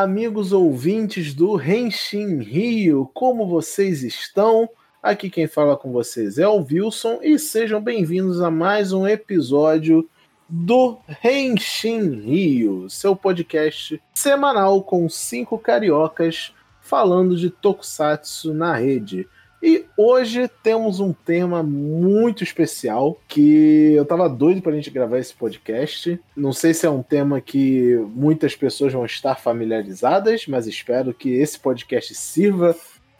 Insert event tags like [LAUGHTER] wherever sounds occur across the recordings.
Amigos ouvintes do Renshin Rio, como vocês estão? Aqui quem fala com vocês é o Wilson e sejam bem-vindos a mais um episódio do Renshin Rio, seu podcast semanal com cinco cariocas falando de tokusatsu na rede. E hoje temos um tema muito especial que eu tava doido pra gente gravar esse podcast. Não sei se é um tema que muitas pessoas vão estar familiarizadas, mas espero que esse podcast sirva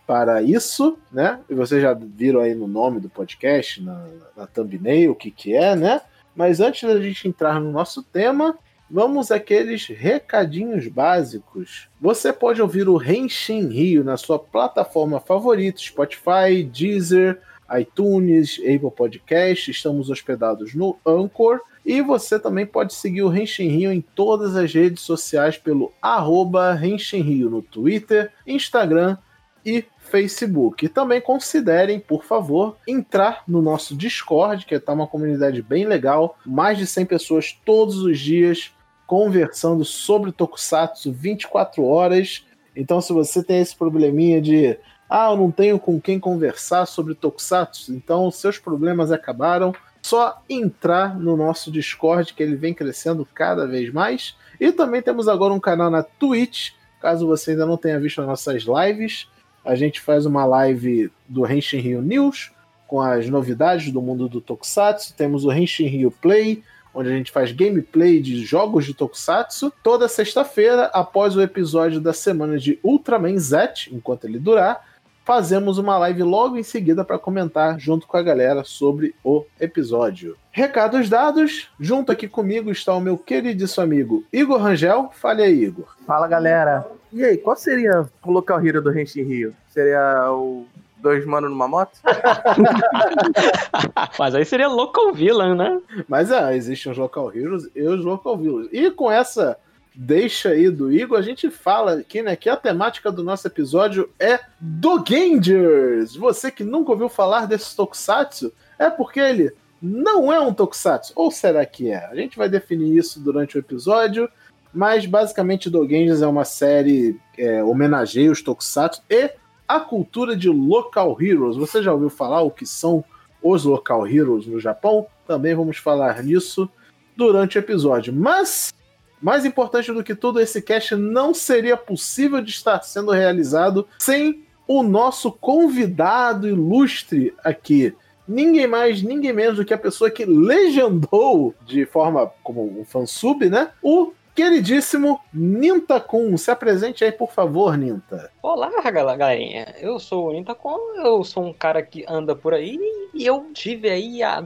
para isso, né? E vocês já viram aí no nome do podcast, na, na thumbnail, o que que é, né? Mas antes da gente entrar no nosso tema, Vamos àqueles recadinhos básicos. Você pode ouvir o Renshin Rio na sua plataforma favorita, Spotify, Deezer, iTunes, Apple Podcast. Estamos hospedados no Anchor. E você também pode seguir o Renshin Rio em todas as redes sociais pelo arroba Renshin Rio no Twitter, Instagram e Facebook. E também considerem, por favor, entrar no nosso Discord, que está uma comunidade bem legal. Mais de 100 pessoas todos os dias conversando sobre Tokusatsu 24 horas. Então, se você tem esse probleminha de ah, eu não tenho com quem conversar sobre Tokusatsu, então seus problemas acabaram. Só entrar no nosso Discord, que ele vem crescendo cada vez mais. E também temos agora um canal na Twitch, caso você ainda não tenha visto as nossas lives. A gente faz uma live do Henshin Rio News, com as novidades do mundo do Tokusatsu. Temos o Henshin Rio Play, onde a gente faz gameplay de jogos de Tokusatsu, toda sexta-feira, após o episódio da semana de Ultraman Z, enquanto ele durar, fazemos uma live logo em seguida para comentar junto com a galera sobre o episódio. Recados dados, junto aqui comigo está o meu queridíssimo amigo Igor Rangel. Fale aí, Igor. Fala, galera. E aí, qual seria o local hero do Renshin Rio? Seria o dois manos numa moto? [LAUGHS] Mas aí seria local villain, né? Mas é, existem os local heroes e os local villains. E com essa deixa aí do Igor, a gente fala aqui, né, que a temática do nosso episódio é Dogangers. Você que nunca ouviu falar desse tokusatsu, é porque ele não é um tokusatsu. Ou será que é? A gente vai definir isso durante o episódio. Mas basicamente Dogangers é uma série é, homenageia os tokusatsu e a cultura de local heroes. Você já ouviu falar o que são os local heroes no Japão? Também vamos falar nisso durante o episódio. Mas, mais importante do que tudo, esse cast não seria possível de estar sendo realizado sem o nosso convidado ilustre aqui. Ninguém mais, ninguém menos do que a pessoa que legendou de forma como um fansub, né? O queridíssimo Ninta Kun. Se apresente aí, por favor, Ninta. Olá, galerinha. Eu sou o Ninta Kun, eu sou um cara que anda por aí e eu tive aí a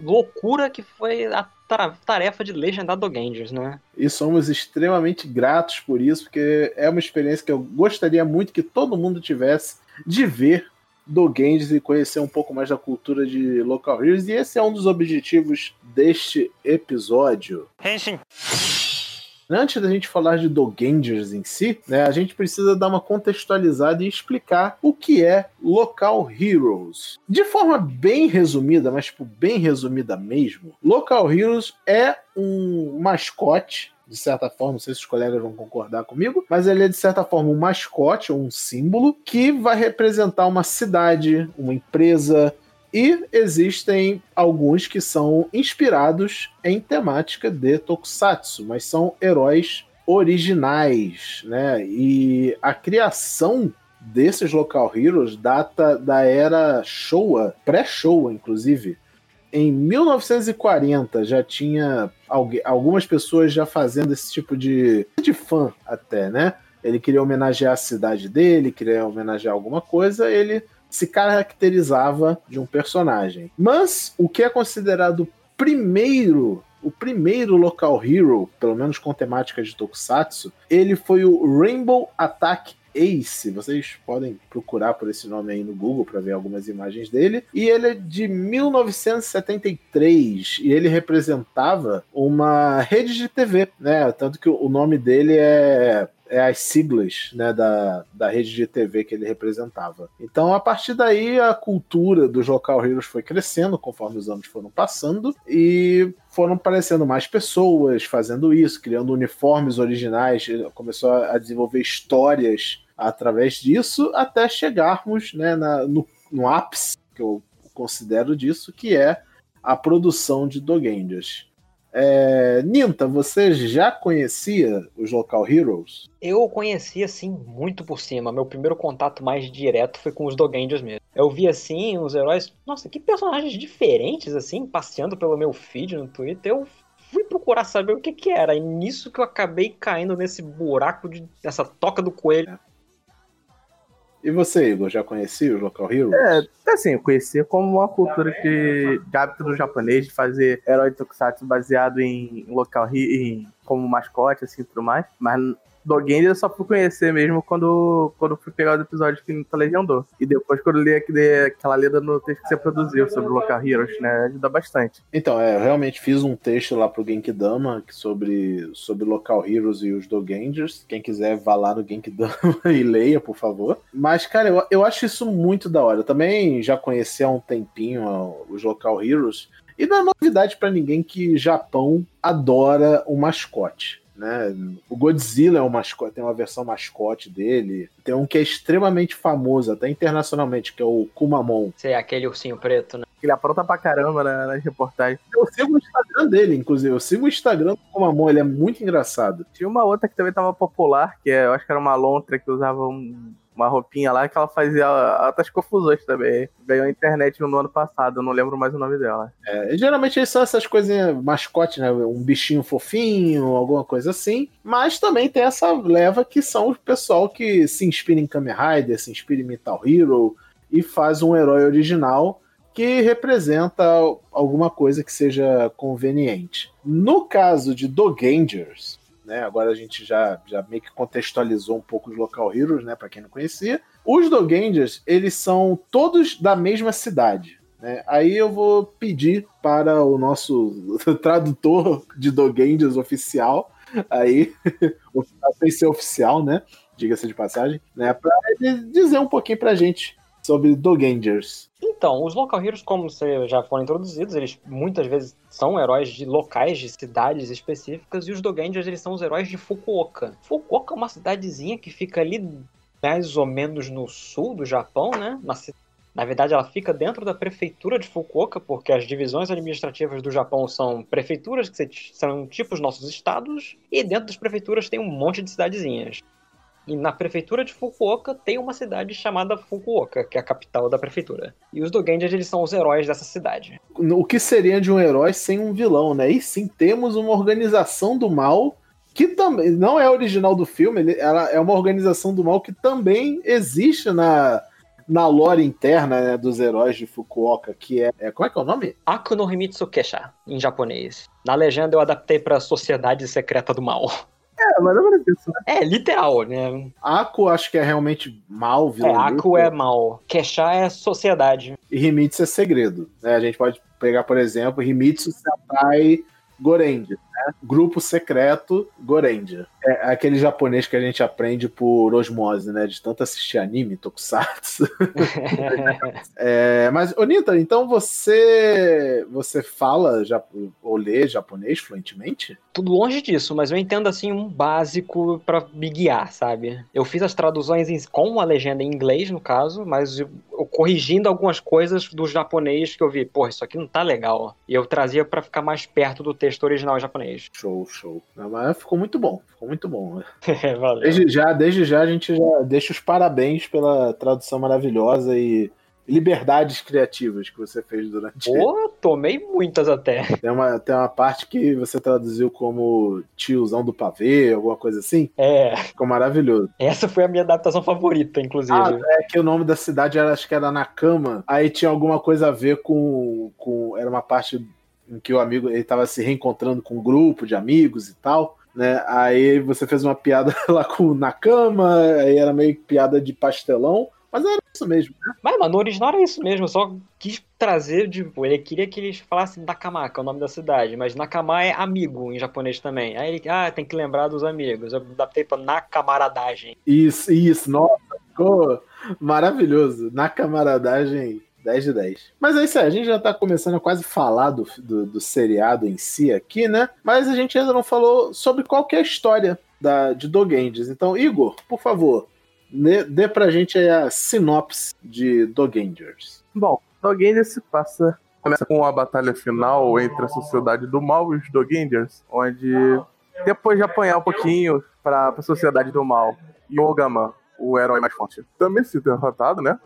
loucura que foi a tarefa de legendar Dogangers, né? E somos extremamente gratos por isso, porque é uma experiência que eu gostaria muito que todo mundo tivesse de ver Dogangers e conhecer um pouco mais da cultura de Local Heroes. E esse é um dos objetivos deste episódio. Henshin. Antes da gente falar de Dogangers em si, né, a gente precisa dar uma contextualizada e explicar o que é Local Heroes. De forma bem resumida, mas tipo, bem resumida mesmo, Local Heroes é um mascote de certa forma, não sei se os colegas vão concordar comigo, mas ele é de certa forma um mascote, um símbolo que vai representar uma cidade, uma empresa, e existem alguns que são inspirados em temática de Tokusatsu, mas são heróis originais, né? E a criação desses local heroes data da era Showa, pré-Showa inclusive. Em 1940 já tinha algumas pessoas já fazendo esse tipo de, de fã até, né? Ele queria homenagear a cidade dele, queria homenagear alguma coisa, ele se caracterizava de um personagem. Mas o que é considerado primeiro o primeiro local hero, pelo menos com temática de Tokusatsu, ele foi o Rainbow Attack Ace. Vocês podem procurar por esse nome aí no Google para ver algumas imagens dele. E ele é de 1973 e ele representava uma rede de TV, né? Tanto que o nome dele é é as siglas né, da, da rede de TV que ele representava. Então, a partir daí, a cultura dos Local Heroes foi crescendo conforme os anos foram passando e foram aparecendo mais pessoas fazendo isso, criando uniformes originais, começou a desenvolver histórias através disso, até chegarmos né, na, no, no ápice, que eu considero disso, que é a produção de Dogangers. É, Ninta, você já conhecia os Local Heroes? Eu conhecia, assim, muito por cima. Meu primeiro contato mais direto foi com os Dogangers mesmo. Eu vi, assim, os heróis... Nossa, que personagens diferentes, assim, passeando pelo meu feed no Twitter. Eu fui procurar saber o que que era. E nisso que eu acabei caindo nesse buraco, de, nessa toca do coelho. E você, Igor, já conhecia os Local Heroes? É, assim, eu conhecia como uma cultura que, de hábito do japonês de fazer herói tokusatsu baseado em local em, como mascote, assim, tudo mais. Mas Dogen eu só fui conhecer mesmo quando, quando fui pegar o episódio que Nita legendou. E depois quando li aquela leda no texto que você produziu sobre o Local Heroes, né? Ajuda bastante. Então, é, eu realmente fiz um texto lá pro Genkidama sobre, sobre Local Heroes e os Dogangers. Quem quiser, vá lá no Genkidama [LAUGHS] e leia, por favor. Mas, cara, eu, eu acho isso muito da hora. Eu também já conheci há um tempinho os Local Heroes. E não é novidade para ninguém que Japão adora o mascote. Né? O Godzilla é um mascote, tem uma versão mascote dele. Tem um que é extremamente famoso, até internacionalmente, que é o Kumamon. Você é aquele ursinho preto, né? Ele apronta pra caramba nas, nas reportagens. Eu sigo o Instagram dele, inclusive. Eu sigo o Instagram do Kumamon, ele é muito engraçado. Tinha uma outra que também tava popular, que é, eu acho que era uma lontra que usava um uma roupinha lá que ela fazia altas confusões também. Ganhou a internet no ano passado, eu não lembro mais o nome dela. É, geralmente são essas coisinhas mascote, né? Um bichinho fofinho, alguma coisa assim. Mas também tem essa leva que são o pessoal que se inspira em Kamen Rider, se inspira em Metal Hero e faz um herói original que representa alguma coisa que seja conveniente. No caso de Dogangers, né? Agora a gente já, já meio que contextualizou um pouco os Local Heroes, né? Para quem não conhecia. Os Dogangers, eles são todos da mesma cidade. Né? Aí eu vou pedir para o nosso [LAUGHS] tradutor de Dogangers oficial, aí, [LAUGHS] sem ser oficial, né? Diga-se de passagem, né? Para dizer um pouquinho pra gente sobre Dogangers. Então, os Local Heroes, como já foram introduzidos, eles muitas vezes são heróis de locais, de cidades específicas, e os Dogangers, eles são os heróis de Fukuoka. Fukuoka é uma cidadezinha que fica ali mais ou menos no sul do Japão, né? Na, na verdade, ela fica dentro da prefeitura de Fukuoka, porque as divisões administrativas do Japão são prefeituras, que são tipo os nossos estados, e dentro das prefeituras tem um monte de cidadezinhas. E na prefeitura de Fukuoka tem uma cidade chamada Fukuoka, que é a capital da prefeitura. E os Dogangers, eles são os heróis dessa cidade. O que seria de um herói sem um vilão, né? E sim, temos uma organização do mal que também não é original do filme, ela é uma organização do mal que também existe na, na lore interna né, dos heróis de Fukuoka, que é, é, Como é que é o nome? Akuno Himitsu Kesha, em japonês. Na legenda eu adaptei para Sociedade Secreta do Mal. [LAUGHS] É, mas não é isso, né? É, literal, né? Aku acho que é realmente mal, vilão. É, Aku é mal. Kesha é sociedade. E Himitsu é segredo. Né? A gente pode pegar, por exemplo, Himitsu Sentai Gorendia, né? Grupo secreto Gorendia. É aquele japonês que a gente aprende por osmose, né? De tanto assistir anime, tokusatsu. [LAUGHS] é, mas, Onita, então você você fala já, ou lê japonês fluentemente? Tudo longe disso, mas eu entendo assim um básico para me guiar, sabe? Eu fiz as traduções em, com a legenda em inglês, no caso, mas eu, eu, corrigindo algumas coisas do japonês que eu vi, pô, isso aqui não tá legal. E eu trazia para ficar mais perto do texto original japonês. Show, show. Mas ficou muito bom, ficou muito bom. [LAUGHS] Valeu. Desde já, desde já a gente já deixa os parabéns pela tradução maravilhosa e liberdades criativas que você fez durante. Pô, tomei muitas até. [LAUGHS] Tem uma, tem uma parte que você traduziu como tiozão do pavê, alguma coisa assim. É. Ficou maravilhoso. Essa foi a minha adaptação favorita, inclusive. Ah, é que o nome da cidade era, acho que era Nakama. Aí tinha alguma coisa a ver com. com era uma parte em que o amigo ele tava se reencontrando com um grupo de amigos e tal né? Aí você fez uma piada [LAUGHS] lá com na cama, aí era meio piada de pastelão, mas era isso mesmo, né? Mas, mano, no original era isso mesmo, só quis trazer, tipo, ele queria que eles falassem Nakama, que é o nome da cidade, mas Nakama é amigo em japonês também. Aí ele, ah, tem que lembrar dos amigos. Eu adaptei pra na camaradagem. Isso, isso, nossa, ficou maravilhoso. Na camaradagem 10 de 10. Mas é isso aí, a gente já tá começando a quase falar do, do, do, seriado em si aqui, né? Mas a gente ainda não falou sobre qual é a história da, de Dogendes. Então, Igor, por favor, dê, dê pra gente a sinopse de Dogengers. Bom, Dogendes se passa começa com a batalha final entre a Sociedade do Mal e os Dogengers, onde depois de apanhar um pouquinho para a Sociedade do Mal, Yogama, o herói mais forte, também se derrotado, né?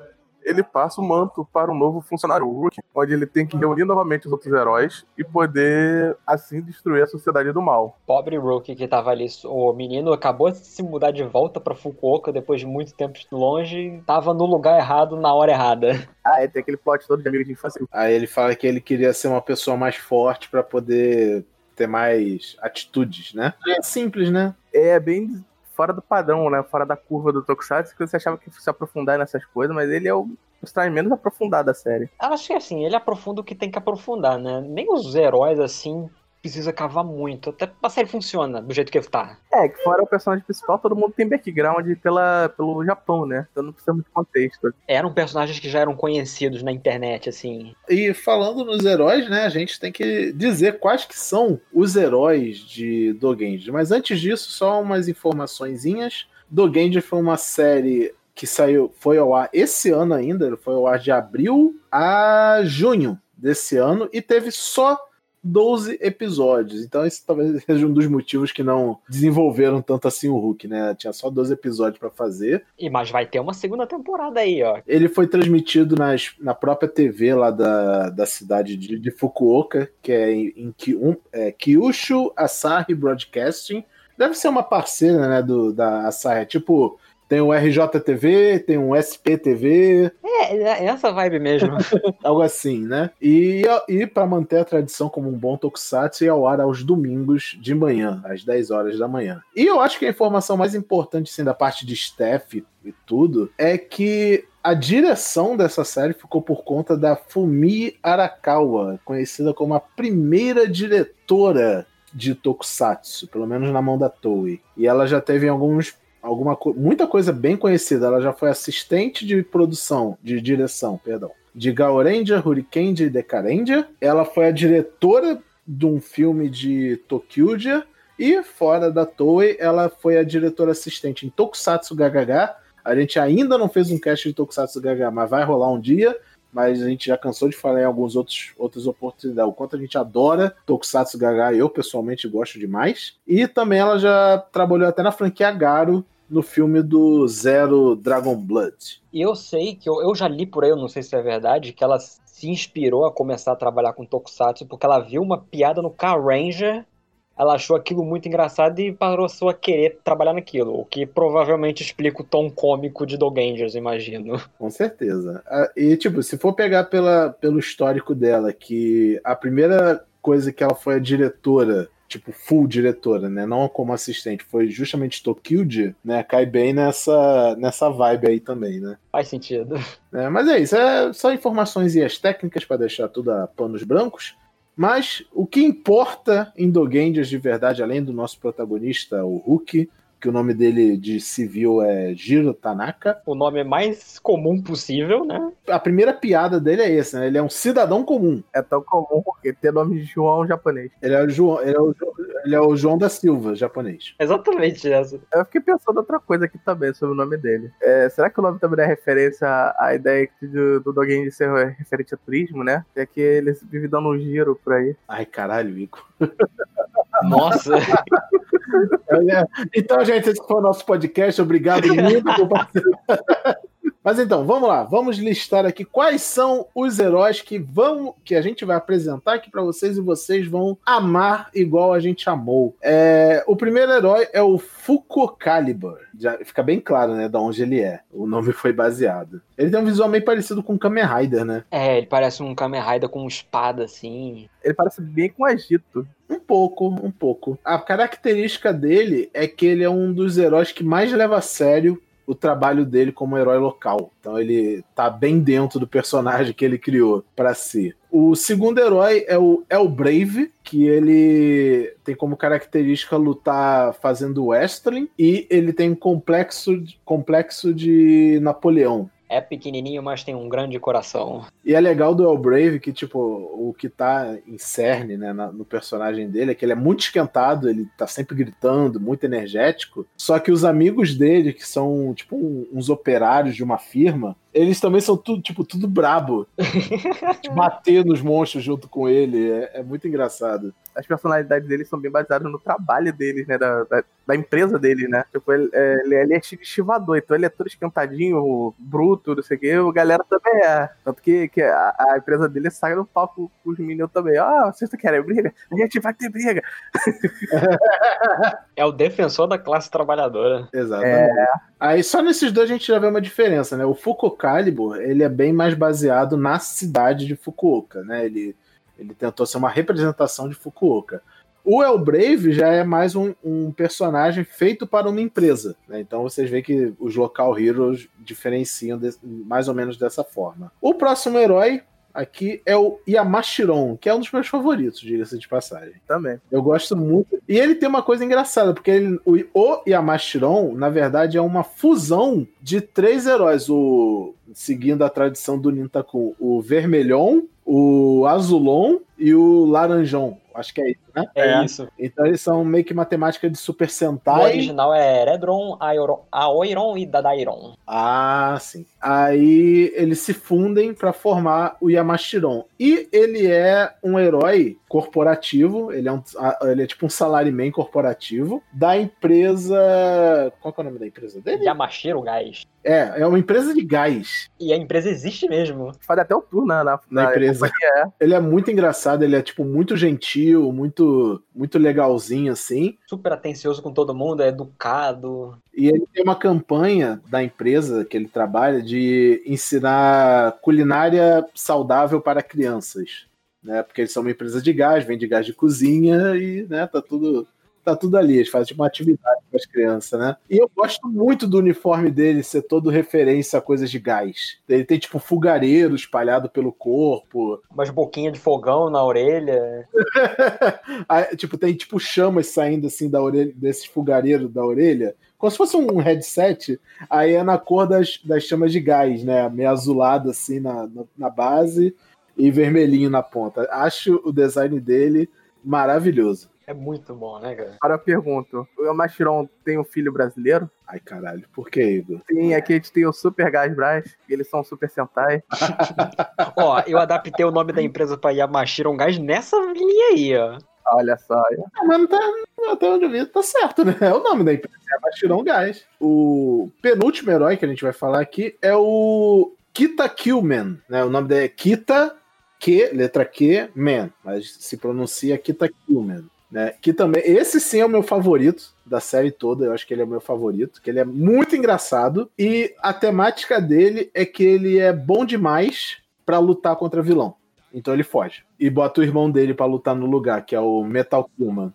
Ele passa o manto para um novo funcionário, o Rook, onde ele tem que reunir novamente os outros heróis e poder, assim, destruir a sociedade do mal. Pobre Rook que tava ali, o menino acabou de se mudar de volta para Fukuoka depois de muito tempo longe, tava no lugar errado na hora errada. Ah, é, tem aquele plot todo de amigo de infância. Aí ele fala que ele queria ser uma pessoa mais forte para poder ter mais atitudes, né? É simples, né? É bem fora do padrão, né? Fora da curva do Tokusatsu, que você achava que fosse aprofundar nessas coisas, mas ele é o personagem menos aprofundado da série. Eu acho que assim, ele aprofunda o que tem que aprofundar, né? Nem os heróis, assim, precisa cavar muito. Até a série funciona do jeito que tá. É, que fora o personagem principal, todo mundo tem background pela, pelo Japão, né? Então não precisa muito contexto. Eram personagens que já eram conhecidos na internet, assim. E falando nos heróis, né? A gente tem que dizer quais que são os heróis de Dogenji. Mas antes disso, só umas informaçõezinhas. Dogenji foi uma série que saiu, foi ao ar esse ano ainda, foi ao ar de abril a junho desse ano e teve só 12 episódios. Então, esse talvez seja um dos motivos que não desenvolveram tanto assim o Hulk, né? Tinha só 12 episódios para fazer. E mas vai ter uma segunda temporada aí, ó. Ele foi transmitido nas, na própria TV lá da, da cidade de, de Fukuoka, que é em, em um, é, Kyushu Asahi Broadcasting. Deve ser uma parceira, né, do, da Asahi. É tipo tem um RJTV, tem um SPTV. É, é essa vibe mesmo. [LAUGHS] Algo assim, né? E, e para manter a tradição como um bom tokusatsu, ia ao ar aos domingos de manhã, às 10 horas da manhã. E eu acho que a informação mais importante, assim, da parte de staff e tudo, é que a direção dessa série ficou por conta da Fumi Arakawa, conhecida como a primeira diretora de Tokusatsu, pelo menos na mão da Toei. E ela já teve alguns alguma muita coisa bem conhecida. Ela já foi assistente de produção, de direção, perdão, de Gaoranger, Hurricane e Decarendia. Ela foi a diretora de um filme de Tokyuja e fora da Toei, ela foi a diretora assistente em Tokusatsu GHH. A gente ainda não fez um cast de Tokusatsu GHH, mas vai rolar um dia mas a gente já cansou de falar em algumas outros, outras oportunidades. O quanto a gente adora Tokusatsu Gaga, eu pessoalmente gosto demais. E também ela já trabalhou até na franquia Garo, no filme do Zero Dragon Blood. E eu sei que eu, eu já li por aí, eu não sei se é verdade, que ela se inspirou a começar a trabalhar com Tokusatsu porque ela viu uma piada no Car Ranger ela achou aquilo muito engraçado e parou a querer trabalhar naquilo, o que provavelmente explica o tom cômico de Dogangers, imagino. Com certeza. Ah, e, tipo, se for pegar pela, pelo histórico dela, que a primeira coisa que ela foi a diretora tipo, full diretora, né? Não como assistente, foi justamente Tokyo, né? Cai bem nessa, nessa vibe aí também, né? Faz sentido. É, mas é isso, é só informações e as técnicas para deixar tudo a panos brancos. Mas o que importa em Dogangers de verdade, além do nosso protagonista, o Hulk, que o nome dele de civil é Jiro Tanaka. O nome mais comum possível, né? A primeira piada dele é essa, né? Ele é um cidadão comum. É tão comum porque tem nome de João japonês. Ele é o João, ele é o, ele é o João da Silva japonês. Exatamente essa. Eu fiquei pensando outra coisa aqui também sobre o nome dele. É, será que o nome também é referência à ideia do, do Dogen de ser referente a turismo, né? É que ele vive dando um giro por aí. Ai, caralho, Ico. [LAUGHS] Nossa! [LAUGHS] então, gente, esse foi o nosso podcast. Obrigado muito por participar. [LAUGHS] Mas então, vamos lá, vamos listar aqui quais são os heróis que vão que a gente vai apresentar aqui para vocês e vocês vão amar igual a gente amou. É, o primeiro herói é o Fuko Calibur. Já fica bem claro, né, de onde ele é. O nome foi baseado. Ele tem um visual meio parecido com o Kamen Rider, né? É, ele parece um Kamen Rider com espada assim. Ele parece bem com Agito. Um pouco, um pouco. A característica dele é que ele é um dos heróis que mais leva a sério o trabalho dele como herói local. Então ele tá bem dentro do personagem que ele criou para si. O segundo herói é o El Brave, que ele tem como característica lutar fazendo wrestling e ele tem um complexo, complexo de Napoleão. É pequenininho, mas tem um grande coração. E é legal do El Brave que, tipo, o que tá em cerne, né, no personagem dele é que ele é muito esquentado, ele tá sempre gritando, muito energético. Só que os amigos dele, que são, tipo, uns operários de uma firma, eles também são tudo, tipo, tudo brabo. [LAUGHS] Bater nos monstros junto com ele. É, é, muito engraçado. As personalidades deles são bem baseadas no trabalho deles, né? Da, da, da empresa dele, né? Tipo, ele, é, ele é estivador, então ele é todo esquentadinho, bruto, não sei o quê. A galera também é. Tanto que, que a, a empresa dele sai no palco com os meninos também. Ah, vocês querem briga? A gente vai ter briga. [LAUGHS] é o defensor da classe trabalhadora. Exatamente. É. Aí só nesses dois a gente já vê uma diferença, né? O Foucault Calibur, ele é bem mais baseado na cidade de Fukuoka, né? Ele, ele tentou ser uma representação de Fukuoka. O El Brave já é mais um, um personagem feito para uma empresa, né? Então vocês veem que os local heroes diferenciam de, mais ou menos dessa forma. O próximo herói aqui é o Yamashiron, que é um dos meus favoritos, diga-se de passagem. Também. Eu gosto muito. E ele tem uma coisa engraçada, porque ele, o, o Yamashiron, na verdade, é uma fusão de três heróis. O, seguindo a tradição do Nintaku, o Vermelhon, o Azulon e o Laranjão. Acho que é isso, né? É, é, isso. Então eles são meio que matemática de Super Sentai. O original é Redron, Aoiron e Dadairon. Ah, sim. Aí eles se fundem para formar o Yamashiron. E ele é um herói corporativo, ele é, um, ele é tipo um salaryman corporativo da empresa. Qual é o nome da empresa dele? Yamashiro Gás. É, é uma empresa de gás. E a empresa existe mesmo. Faz até o tour na, na, na, na empresa. É. Ele é muito engraçado, ele é tipo muito gentil, muito muito legalzinho assim. Super atencioso com todo mundo, é educado. E ele tem uma campanha da empresa que ele trabalha de ensinar culinária saudável para crianças. Né, porque eles são uma empresa de gás, vende gás de cozinha e né, tá tudo tá tudo ali, eles fazem tipo, uma atividade com as crianças, né? E eu gosto muito do uniforme dele ser todo referência a coisas de gás. Ele tem, tipo, fogareiro espalhado pelo corpo. Umas boquinhas de fogão na orelha. [LAUGHS] Aí, tipo, tem, tipo, chamas saindo, assim, da orelha, desses fogareiros da orelha. Como se fosse um headset, aí é na cor das, das chamas de gás, né? Meio azulado, assim, na, na base e vermelhinho na ponta. Acho o design dele maravilhoso. É muito bom, né, cara? Agora eu pergunto: o Machiron tem um filho brasileiro? Ai, caralho, por que, Igor? Sim, aqui a gente tem o Super Gás Brás, eles são Super Sentai. [LAUGHS] ó, eu adaptei o nome da empresa pra Yamashiron Gás nessa linha aí, ó. Olha só. Ah, mas não tá, até onde eu vi, tá certo, né? É o nome da empresa, é Yamashiron Gás. O penúltimo herói que a gente vai falar aqui é o Kita Killman, né? O nome dele é Kita Q, letra Q, Man, mas se pronuncia Kita Killman. Né? Que também. Esse sim é o meu favorito da série toda. Eu acho que ele é o meu favorito. Que ele é muito engraçado. E a temática dele é que ele é bom demais para lutar contra vilão. Então ele foge. E bota o irmão dele para lutar no lugar, que é o Metal Kuman.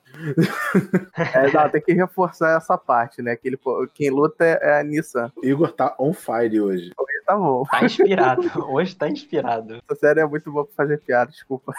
É, não, tem que reforçar essa parte, né? Que ele, quem luta é a Nissan. Igor tá on fire hoje. Hoje tá bom. Tá inspirado. [LAUGHS] Hoje tá inspirado. Essa série é muito boa pra fazer piada, desculpa.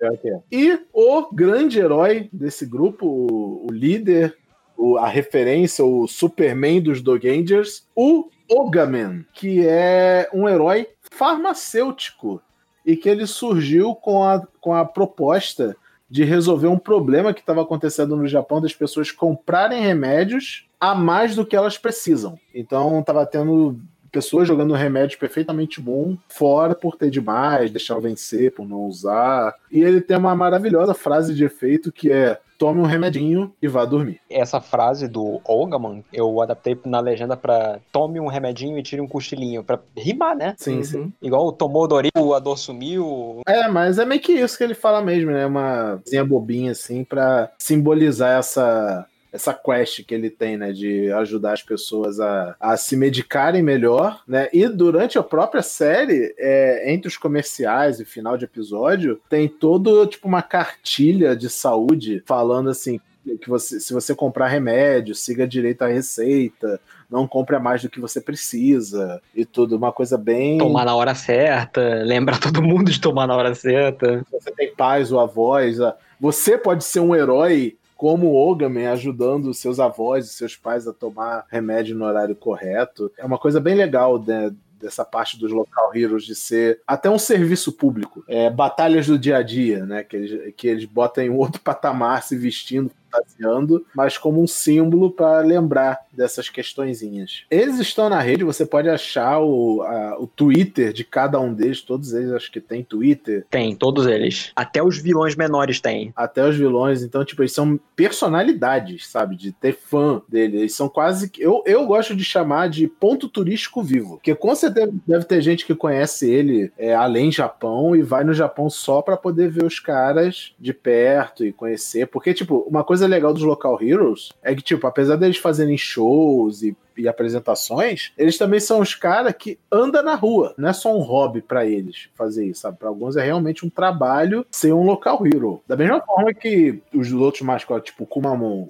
É, e o grande herói desse grupo, o, o líder, o, a referência, o Superman dos Dogangers, o Ogaman, que é um herói farmacêutico e que ele surgiu com a, com a proposta de resolver um problema que estava acontecendo no Japão das pessoas comprarem remédios a mais do que elas precisam. Então estava tendo pessoas jogando remédios perfeitamente bom fora por ter demais, deixar vencer, por não usar. E ele tem uma maravilhosa frase de efeito que é tome um remedinho e vá dormir. Essa frase do Olgaman, eu adaptei na legenda para tome um remedinho e tire um cochilinho, para rimar, né? Sim, uhum. sim. Igual tomou Doril, a dor sumiu. É, mas é meio que isso que ele fala mesmo, né? Uma coisinha bobinha assim para simbolizar essa essa quest que ele tem, né, de ajudar as pessoas a, a se medicarem melhor, né, e durante a própria série, é, entre os comerciais e final de episódio, tem todo, tipo, uma cartilha de saúde falando assim, que você, se você comprar remédio, siga direito a receita, não compre a mais do que você precisa e tudo. Uma coisa bem. Tomar na hora certa, lembrar todo mundo de tomar na hora certa. Você tem pais ou avós. Você pode ser um herói como o Ogaman ajudando seus avós e seus pais a tomar remédio no horário correto. É uma coisa bem legal né, dessa parte dos local heroes de ser até um serviço público. É, batalhas do dia a dia, né? Que eles, que eles botam em outro [LAUGHS] patamar se vestindo fantasiando, mas como um símbolo para lembrar dessas questõezinhas. Eles estão na rede, você pode achar o, a, o Twitter de cada um deles, todos eles acho que tem Twitter. Tem, todos eles. Até os vilões menores têm. Até os vilões, então, tipo, eles são personalidades, sabe? De ter fã dele. Eles são quase. Eu, eu gosto de chamar de ponto turístico vivo. Porque com certeza deve ter gente que conhece ele é, além Japão e vai no Japão só para poder ver os caras de perto e conhecer. Porque, tipo, uma coisa coisa legal dos Local Heroes é que, tipo, apesar deles fazerem shows e e apresentações, eles também são os caras que andam na rua. Não é só um hobby para eles fazer isso, sabe? Para alguns é realmente um trabalho ser um local hero. Da mesma forma que os outros mascotes, tipo o Kumamon,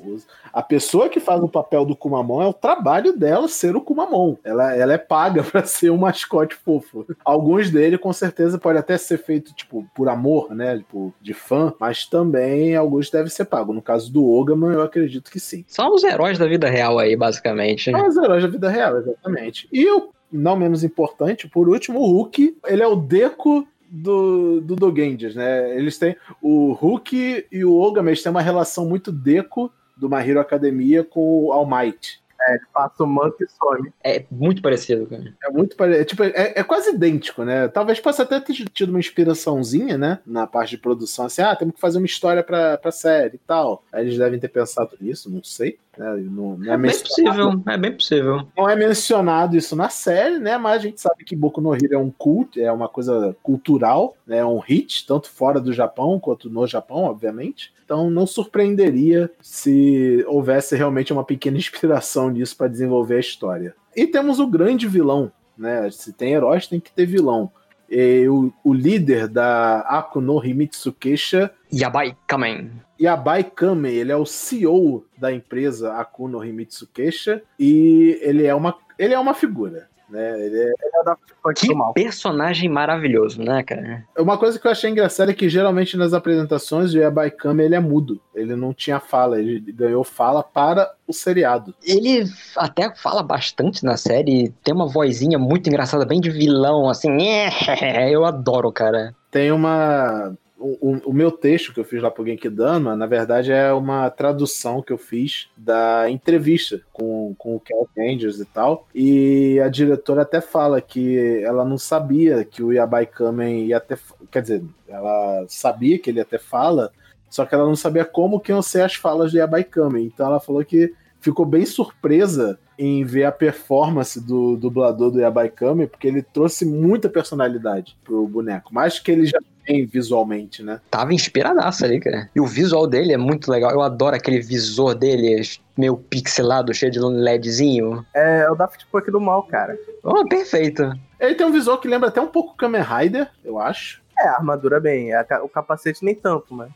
a pessoa que faz o papel do Kumamon é o trabalho dela ser o Kumamon. Ela, ela é paga [LAUGHS] para ser um mascote fofo. Alguns dele, com certeza, pode até ser feito, tipo, por amor, né? Tipo, de fã, mas também alguns devem ser pagos. No caso do Ogaman, eu acredito que sim. São os heróis da vida real aí, basicamente. É os heróis da vida real, exatamente. E o não menos importante, por último, o Hulk, ele é o Deco do, do Dogendes, né? Eles têm. O Hulk e o Ogames têm uma relação muito Deco do My Hero Academia com o All Might. É, ele passa o manto e some. É muito parecido, cara. É muito parecido. É, tipo, é, é, quase idêntico, né? Talvez possa até ter tido uma inspiraçãozinha, né? Na parte de produção, assim, ah, temos que fazer uma história pra, pra série e tal. Aí eles devem ter pensado nisso, não sei. Né? Não, não é, é bem possível, é bem possível. Não é mencionado isso na série, né? Mas a gente sabe que Boku no Hero é um cult, é uma coisa cultural, né? É um hit, tanto fora do Japão quanto no Japão, obviamente. Então não surpreenderia se houvesse realmente uma pequena [LAUGHS] inspiração nisso para desenvolver a história. E temos o grande vilão, né? Se tem heróis, tem que ter vilão. E o, o líder da Akuno Himitsu Keisha. Yabai Kamen. Yabai Kamen, ele é o CEO da empresa Akuno Himitsu Keisha e ele é uma, ele é uma figura. Né? Ele é, ele é da que personagem maravilhoso, né, cara? Uma coisa que eu achei engraçada é que geralmente nas apresentações o Yabai Kame ele é mudo. Ele não tinha fala, ele ganhou fala para o seriado. Ele até fala bastante na série, tem uma vozinha muito engraçada, bem de vilão, assim. [LAUGHS] Eu adoro, cara. Tem uma o, o, meu texto que eu fiz lá pro Genkidama, na verdade, é uma tradução que eu fiz da entrevista com, com o Kel Angels e tal. E a diretora até fala que ela não sabia que o Yabai Kamen ia ter. Quer dizer, ela sabia que ele ia ter fala, só que ela não sabia como que iam ser as falas do Yabai Kamen. Então ela falou que ficou bem surpresa em ver a performance do dublador do Yabai Kame, porque ele trouxe muita personalidade pro boneco, mais que ele já tem visualmente, né? Tava inspiradaço ali, cara. E o visual dele é muito legal. Eu adoro aquele visor dele, meio pixelado, cheio de LEDzinho. É, é o Daft Punk do mal, cara. Oh, perfeito. Ele tem um visual que lembra até um pouco Kamen Rider, eu acho. É, a armadura bem, o capacete nem tanto, mas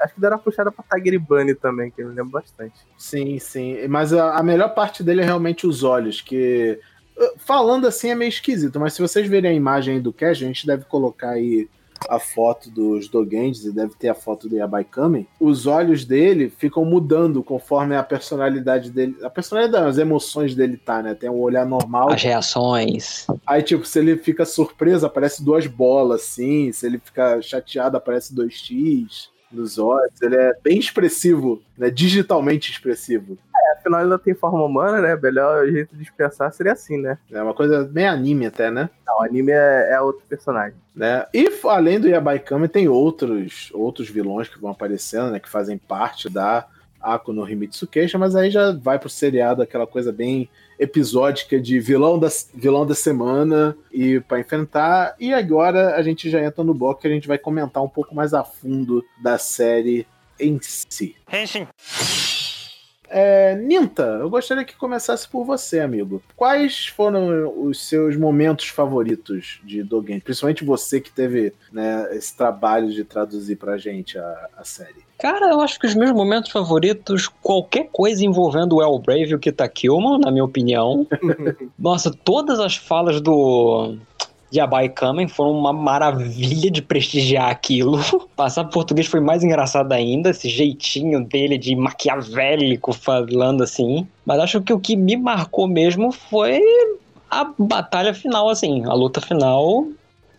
acho que deram uma puxada pra Tiger Bunny também, que eu lembro bastante. Sim, sim. Mas a, a, melhor parte dele é realmente os olhos, que. Uh, falando assim é meio esquisito, mas se vocês verem a imagem do Cash, a gente deve colocar aí a foto dos Dogendes e deve ter a foto do Yabai Kami, os olhos dele ficam mudando conforme a personalidade dele. A personalidade, as emoções dele tá, né? Tem um olhar normal. As reações. Aí, tipo, se ele fica surpreso, aparece duas bolas, assim. Se ele fica chateado, aparece dois X nos olhos. Ele é bem expressivo, né? Digitalmente expressivo. É, afinal ele não tem forma humana, né? O melhor jeito de expressar seria assim, né? É uma coisa bem anime até, né? Não, anime é, é outro personagem. Né? E além do Yabai Kami, tem outros, outros vilões que vão aparecendo, né? Que fazem parte da Ako no Himitsu Keisha, mas aí já vai pro seriado aquela coisa bem episódica de vilão da, vilão da semana e para enfrentar. E agora a gente já entra no bloco que a gente vai comentar um pouco mais a fundo da série em si. Henshin. É, Ninta, eu gostaria que começasse por você, amigo. Quais foram os seus momentos favoritos de Dogen? Principalmente você que teve né, esse trabalho de traduzir pra gente a, a série. Cara, eu acho que os meus momentos favoritos, qualquer coisa envolvendo o El Brave e o Kitakilman, na minha opinião. [LAUGHS] Nossa, todas as falas do Yabai Kamen foram uma maravilha de prestigiar aquilo. [LAUGHS] Passar português foi mais engraçado ainda, esse jeitinho dele de maquiavélico falando assim. Mas acho que o que me marcou mesmo foi a batalha final, assim, a luta final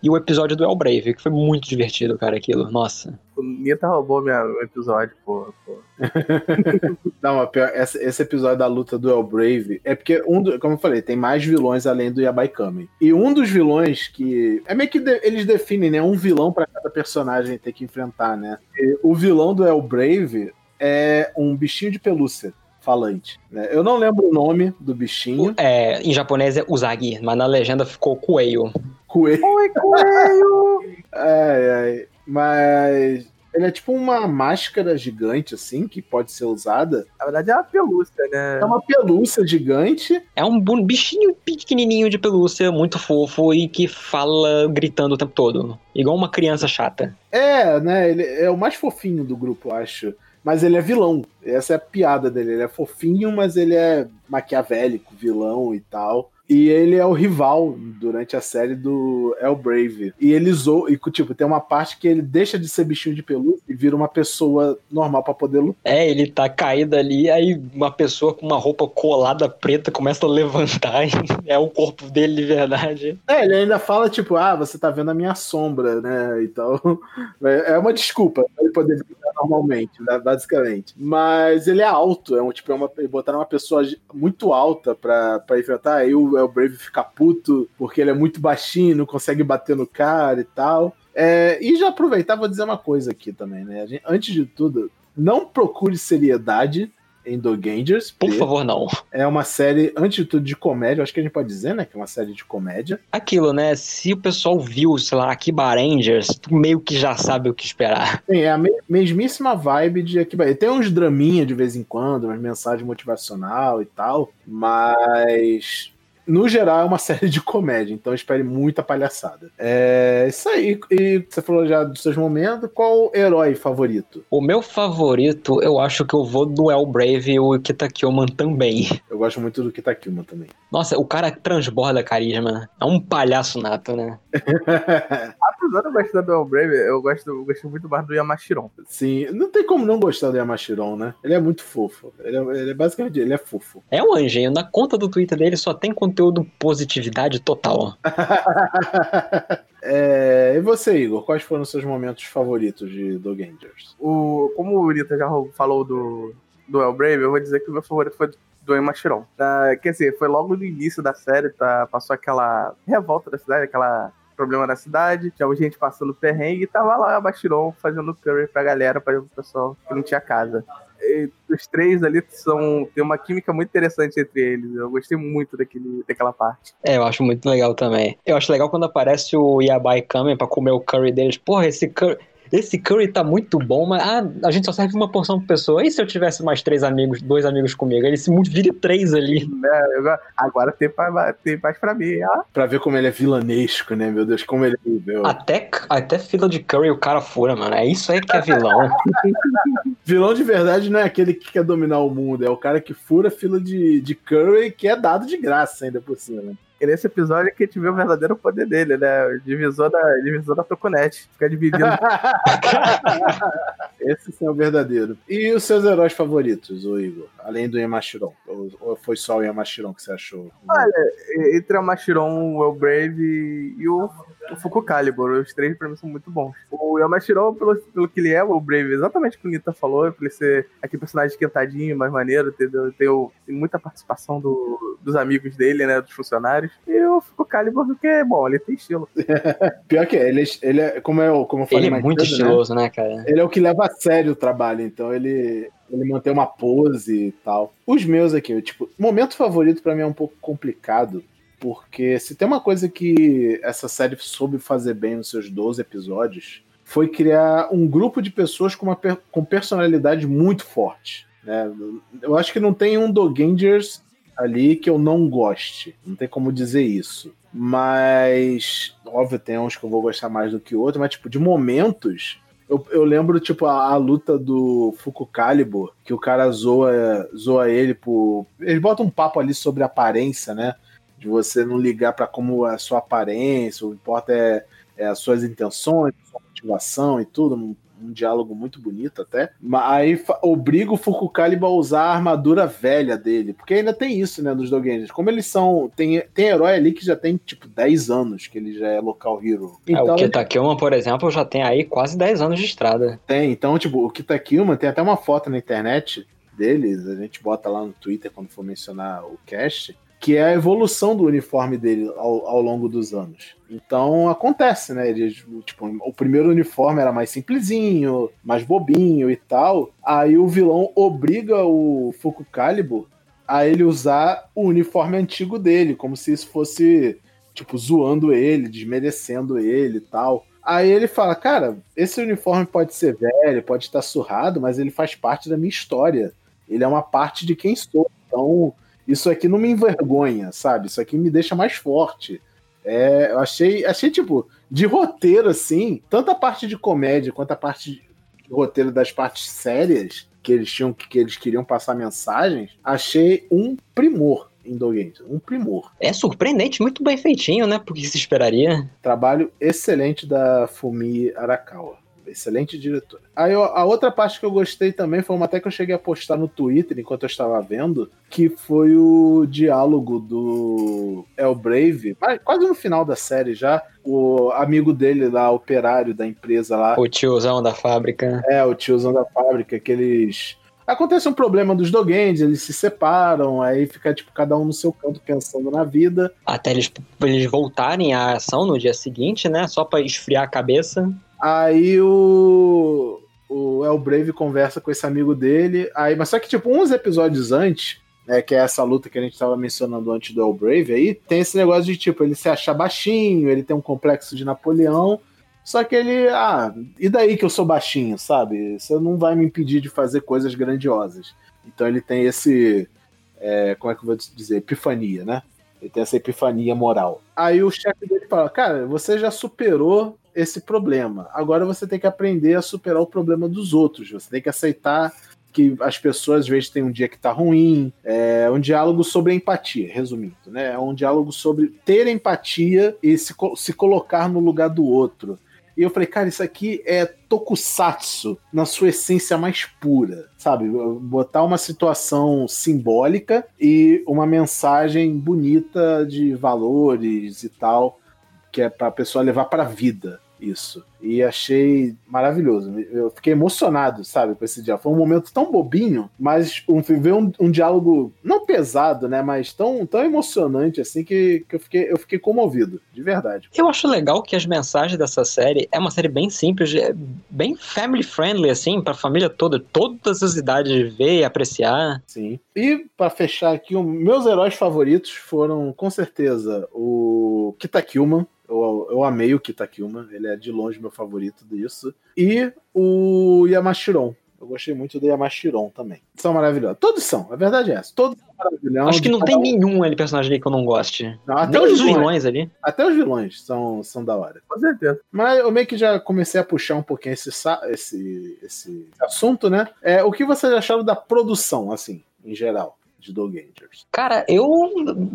e o episódio do El Brave, que foi muito divertido, cara, aquilo. Nossa. O Nita roubou meu episódio, pô. [LAUGHS] Não, pior, esse episódio da luta do El Brave é porque, um do, como eu falei, tem mais vilões além do Yabai Kami. E um dos vilões que. É meio que de, eles definem, né? Um vilão para cada personagem ter que enfrentar, né? E o vilão do El Brave é um bichinho de pelúcia falante. Né? Eu não lembro o nome do bichinho. É, em japonês é Uzagi, mas na legenda ficou Coelho. Coelho. Oi, coelho! [LAUGHS] Ai, ai. Mas ele é tipo uma máscara gigante, assim, que pode ser usada. Na verdade é uma pelúcia, né? É uma pelúcia gigante. É um bichinho pequenininho de pelúcia, muito fofo e que fala gritando o tempo todo. Igual uma criança chata. É, né? Ele é o mais fofinho do grupo, eu acho. Mas ele é vilão. Essa é a piada dele. Ele é fofinho, mas ele é maquiavélico, vilão e tal. E ele é o rival durante a série do El Brave. E ele zoou, e tipo, tem uma parte que ele deixa de ser bichinho de pelúcia e vira uma pessoa normal para poder lutar. É, ele tá caído ali, aí uma pessoa com uma roupa colada preta começa a levantar, [LAUGHS] é o corpo dele de verdade. É, ele ainda fala, tipo, ah, você tá vendo a minha sombra, né? Então, [LAUGHS] é uma desculpa pra ele poder brincar normalmente, né? basicamente. Mas ele é alto, é um tipo, é uma, botaram uma pessoa muito alta pra enfrentar, aí o o Brave fica puto porque ele é muito baixinho, não consegue bater no cara e tal. É, e já aproveitar, vou dizer uma coisa aqui também, né? Gente, antes de tudo, não procure seriedade em Dogangers. Por favor, não. É uma série, antes de tudo, de comédia. Acho que a gente pode dizer, né? Que é uma série de comédia. Aquilo, né? Se o pessoal viu, sei lá, Akiba Rangers, tu meio que já sabe o que esperar. Sim, é a mesmíssima vibe de Akiba. Tem uns draminha de vez em quando, umas mensagens motivacional e tal, mas no geral, é uma [LAUGHS] série de comédia, então espere muita palhaçada. É isso aí. E você falou já dos seus momentos. Qual herói favorito? O meu favorito, eu acho que eu vou do El Brave e o Kitakyoman também. [LAUGHS] Eu gosto muito do Kitakyoman também. Nossa, o cara transborda carisma. É um palhaço nato, né? [LAUGHS] Apesar de eu gostar do El Brave, eu gosto, eu gosto muito mais do Yamashiron. Sim, não tem como não gostar do Yamashiron, né? Ele é muito fofo. Ele é, ele é basicamente, ele é fofo. É um anjinho. Na conta do Twitter dele só tem conteúdo positividade total. [LAUGHS] é, e você, Igor? Quais foram os seus momentos favoritos de Dogangers? O, como o Rita já falou do, do El Brave, eu vou dizer que o meu favorito foi do Emachiron. Uh, quer dizer, foi logo no início da série, tá, passou aquela revolta da cidade, aquela problema na cidade, tinha gente passando perrengue e tava lá a Bastiron fazendo curry pra galera, para o pessoal que não tinha casa. Os três ali são tem uma química muito interessante entre eles. Eu gostei muito daquele, daquela parte. É, eu acho muito legal também. Eu acho legal quando aparece o Yabai Kamen pra comer o curry deles. Porra, esse curry esse curry tá muito bom, mas ah, a gente só serve uma porção por pessoa. E se eu tivesse mais três amigos, dois amigos comigo? Ele se vire três ali. É, agora tem, pra, tem mais pra mim, ah. Pra ver como ele é vilanesco, né, meu Deus, como ele é Até, até fila de curry o cara fura, mano. É isso aí que é vilão. [LAUGHS] vilão de verdade não é aquele que quer dominar o mundo, é o cara que fura fila de, de curry que é dado de graça ainda por cima. E nesse episódio é que a gente vê o verdadeiro poder dele, né? O divisor da, divisor da Toconete. Fica dividindo. [LAUGHS] Esse sim é o verdadeiro. E os seus heróis favoritos, o Igor? Além do Yamashiron? Ou foi só o Yamashiron que você achou? Olha, entre o Yamashiron, o El Brave e o o Fuku Calibur. Os três pra mim são muito bons. O Yamashiro, pelo, pelo que ele é, o Brave, exatamente o que o Nita falou, pra ele ser aquele personagem esquentadinho, mais maneiro, entendeu? Tem, tem muita participação do, dos amigos dele, né? Dos funcionários. E o Fuku Calibur, porque, bom, ele tem estilo. [LAUGHS] Pior que é, ele, ele é, como, é, como eu falei Ele é muito cedo, né? estiloso, né? né, cara? Ele é o que leva a sério o trabalho, então ele ele mantém uma pose e tal. Os meus aqui, tipo, momento favorito para mim é um pouco complicado, porque se tem uma coisa que essa série soube fazer bem nos seus 12 episódios, foi criar um grupo de pessoas com, uma com personalidade muito forte. Né? Eu acho que não tem um Dogangers ali que eu não goste. Não tem como dizer isso. Mas, óbvio, tem uns que eu vou gostar mais do que outros, mas, tipo, de momentos. Eu, eu lembro, tipo, a, a, luta do Fuku Calibur, que o cara zoa, zoa ele por. Eles botam um papo ali sobre aparência, né? De você não ligar para como é a sua aparência, o que importa é, é as suas intenções, sua motivação e tudo um diálogo muito bonito até. Mas aí obriga o Fukukaliba a usar a armadura velha dele. Porque ainda tem isso, né, nos Dogengers. Como eles são. Tem, tem herói ali que já tem, tipo, 10 anos que ele já é local hero. Então, é, o Kitakilma, por exemplo, já tem aí quase 10 anos de estrada. Tem, então, tipo, o Kitakilma tem até uma foto na internet deles, a gente bota lá no Twitter quando for mencionar o cast, que é a evolução do uniforme dele ao, ao longo dos anos. Então acontece, né? Ele, tipo, o primeiro uniforme era mais simplesinho, mais bobinho e tal. Aí o vilão obriga o Fuku Calibur a ele usar o uniforme antigo dele, como se isso fosse, tipo, zoando ele, desmerecendo ele e tal. Aí ele fala, cara, esse uniforme pode ser velho, pode estar surrado, mas ele faz parte da minha história. Ele é uma parte de quem sou. Então, isso aqui não me envergonha, sabe? Isso aqui me deixa mais forte. É, eu achei, achei, tipo, de roteiro, assim, tanto a parte de comédia quanto a parte de roteiro das partes sérias que eles tinham, que eles queriam passar mensagens, achei um primor em Dogames, um primor. É surpreendente, muito bem feitinho, né? Porque se esperaria. Trabalho excelente da Fumi Arakawa excelente diretora. Aí a outra parte que eu gostei também foi uma até que eu cheguei a postar no Twitter enquanto eu estava vendo, que foi o diálogo do El Brave, quase no final da série já, o amigo dele lá, operário da empresa lá. O tiozão da fábrica. É, o tiozão da fábrica, que eles acontece um problema dos Dogens, eles se separam, aí fica tipo cada um no seu canto pensando na vida. Até eles, eles voltarem à ação no dia seguinte, né? Só para esfriar a cabeça. Aí o, o El Brave conversa com esse amigo dele. Aí, mas só que, tipo, uns episódios antes, né, que é essa luta que a gente tava mencionando antes do El Brave aí, tem esse negócio de, tipo, ele se acha baixinho, ele tem um complexo de Napoleão. Só que ele, ah, e daí que eu sou baixinho, sabe? Você não vai me impedir de fazer coisas grandiosas. Então ele tem esse, é, como é que eu vou dizer, epifania, né? Ele tem essa epifania moral. Aí o chefe dele fala, cara, você já superou esse problema. Agora você tem que aprender a superar o problema dos outros. Você tem que aceitar que as pessoas às vezes têm um dia que tá ruim. É um diálogo sobre empatia, resumindo, né? É um diálogo sobre ter empatia e se, se colocar no lugar do outro. E eu falei, cara, isso aqui é tokusatsu na sua essência mais pura, sabe? Botar uma situação simbólica e uma mensagem bonita de valores e tal que é para a pessoa levar para a vida isso. E achei maravilhoso. Eu fiquei emocionado, sabe, com esse dia. Foi um momento tão bobinho, mas um, ver um, um, diálogo não pesado, né, mas tão, tão emocionante assim que, que eu, fiquei, eu fiquei comovido, de verdade. Eu acho legal que as mensagens dessa série é uma série bem simples, é bem family friendly assim, para a família toda, todas as idades ver e apreciar. Sim. E para fechar aqui, meus heróis favoritos foram com certeza o Kitakilman, eu, eu amei o Kitakilma, ele é de longe meu favorito disso. E o Yamashiron. Eu gostei muito do Yamashiron também. São maravilhosos. Todos são, a verdade é essa. Todos são maravilhosos. Acho que não tem um. nenhum ali personagem ali que eu não goste. Não, até Nem os vilões. vilões ali. Até os vilões são, são da hora. Com certeza. Mas eu meio que já comecei a puxar um pouquinho esse, esse, esse assunto, né? É, o que vocês acharam da produção, assim, em geral? De Dogangers? Cara, eu,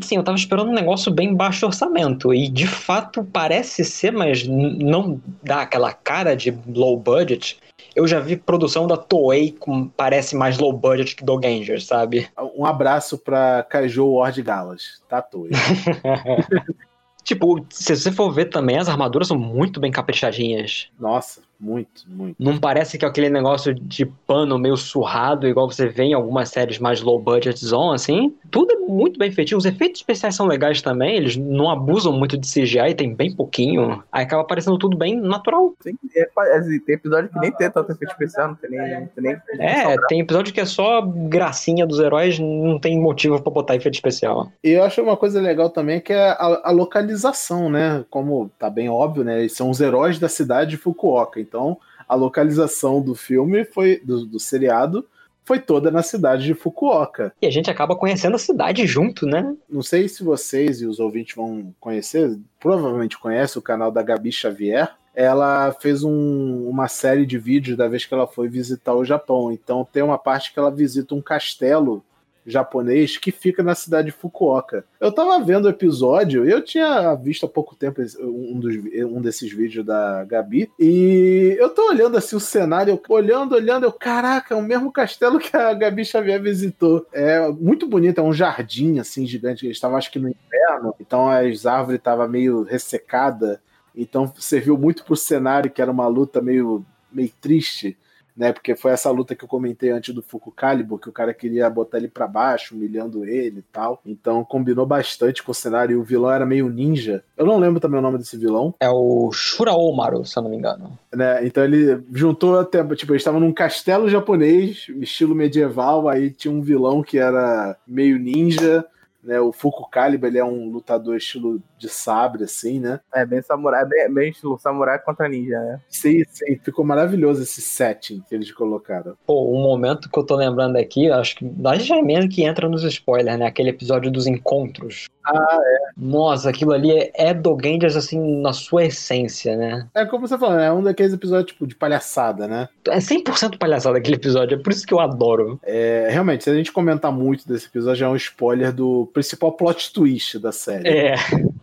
sim, eu tava esperando um negócio bem baixo orçamento e de fato parece ser, mas não dá aquela cara de low budget. Eu já vi produção da Toei com parece mais low budget que Dogangers, sabe? Um abraço pra Kaiju Ward Galas, tá Toei. [LAUGHS] tipo, se você for ver também, as armaduras são muito bem caprichadinhas. Nossa, muito, muito. Não parece que é aquele negócio de pano meio surrado, igual você vê em algumas séries mais low budget zone, assim. Tudo é muito bem feito. Os efeitos especiais são legais também, eles não abusam muito de CGI, tem bem pouquinho. Aí acaba parecendo tudo bem natural. Tem, é, assim, tem episódio que nem tem tanto efeito especial, não tem nem. Não tem nem é, tem episódio que é só gracinha dos heróis, não tem motivo para botar efeito especial. E eu acho uma coisa legal também que é a, a localização, né? Como tá bem óbvio, né? Eles são os heróis da cidade de Fukuoka. Então, a localização do filme foi do, do seriado foi toda na cidade de Fukuoka. E a gente acaba conhecendo a cidade junto, né? Não sei se vocês e os ouvintes vão conhecer, provavelmente conhece o canal da Gabi Xavier. Ela fez um, uma série de vídeos da vez que ela foi visitar o Japão. Então tem uma parte que ela visita um castelo japonês que fica na cidade de Fukuoka. Eu tava vendo o episódio, eu tinha visto há pouco tempo um, dos, um desses vídeos da Gabi, e eu tô olhando assim o cenário, eu, olhando, olhando, eu, caraca, é o mesmo castelo que a Gabi Xavier visitou. É muito bonito, é um jardim assim gigante, eles estavam acho que no inverno, então as árvores estavam meio ressecadas, então serviu muito pro cenário, que era uma luta meio, meio triste né? Porque foi essa luta que eu comentei antes do Fuku Calibur, que o cara queria botar ele para baixo, humilhando ele e tal. Então combinou bastante com o cenário. E o vilão era meio ninja. Eu não lembro também o nome desse vilão. É o Shuraomaru, se eu não me engano. Né? Então ele juntou até. Tipo, eles estavam num castelo japonês, estilo medieval. Aí tinha um vilão que era meio ninja. Né, o Fuku Calibur ele é um lutador estilo de sabre, assim, né? É bem samurai, bem, bem estilo samurai contra ninja, né? Sim, sim. Ficou maravilhoso esse setting que eles colocaram. Pô, um momento que eu tô lembrando aqui, acho que nós já é mesmo que entra nos spoilers, né? Aquele episódio dos encontros. Ah, é. Nossa, aquilo ali é, é Dogangers, assim, na sua essência, né? É como você falou, é um daqueles episódios, tipo, de palhaçada, né? É 100% palhaçada aquele episódio, é por isso que eu adoro. É, realmente, se a gente comentar muito desse episódio, é um spoiler do principal plot twist da série. É.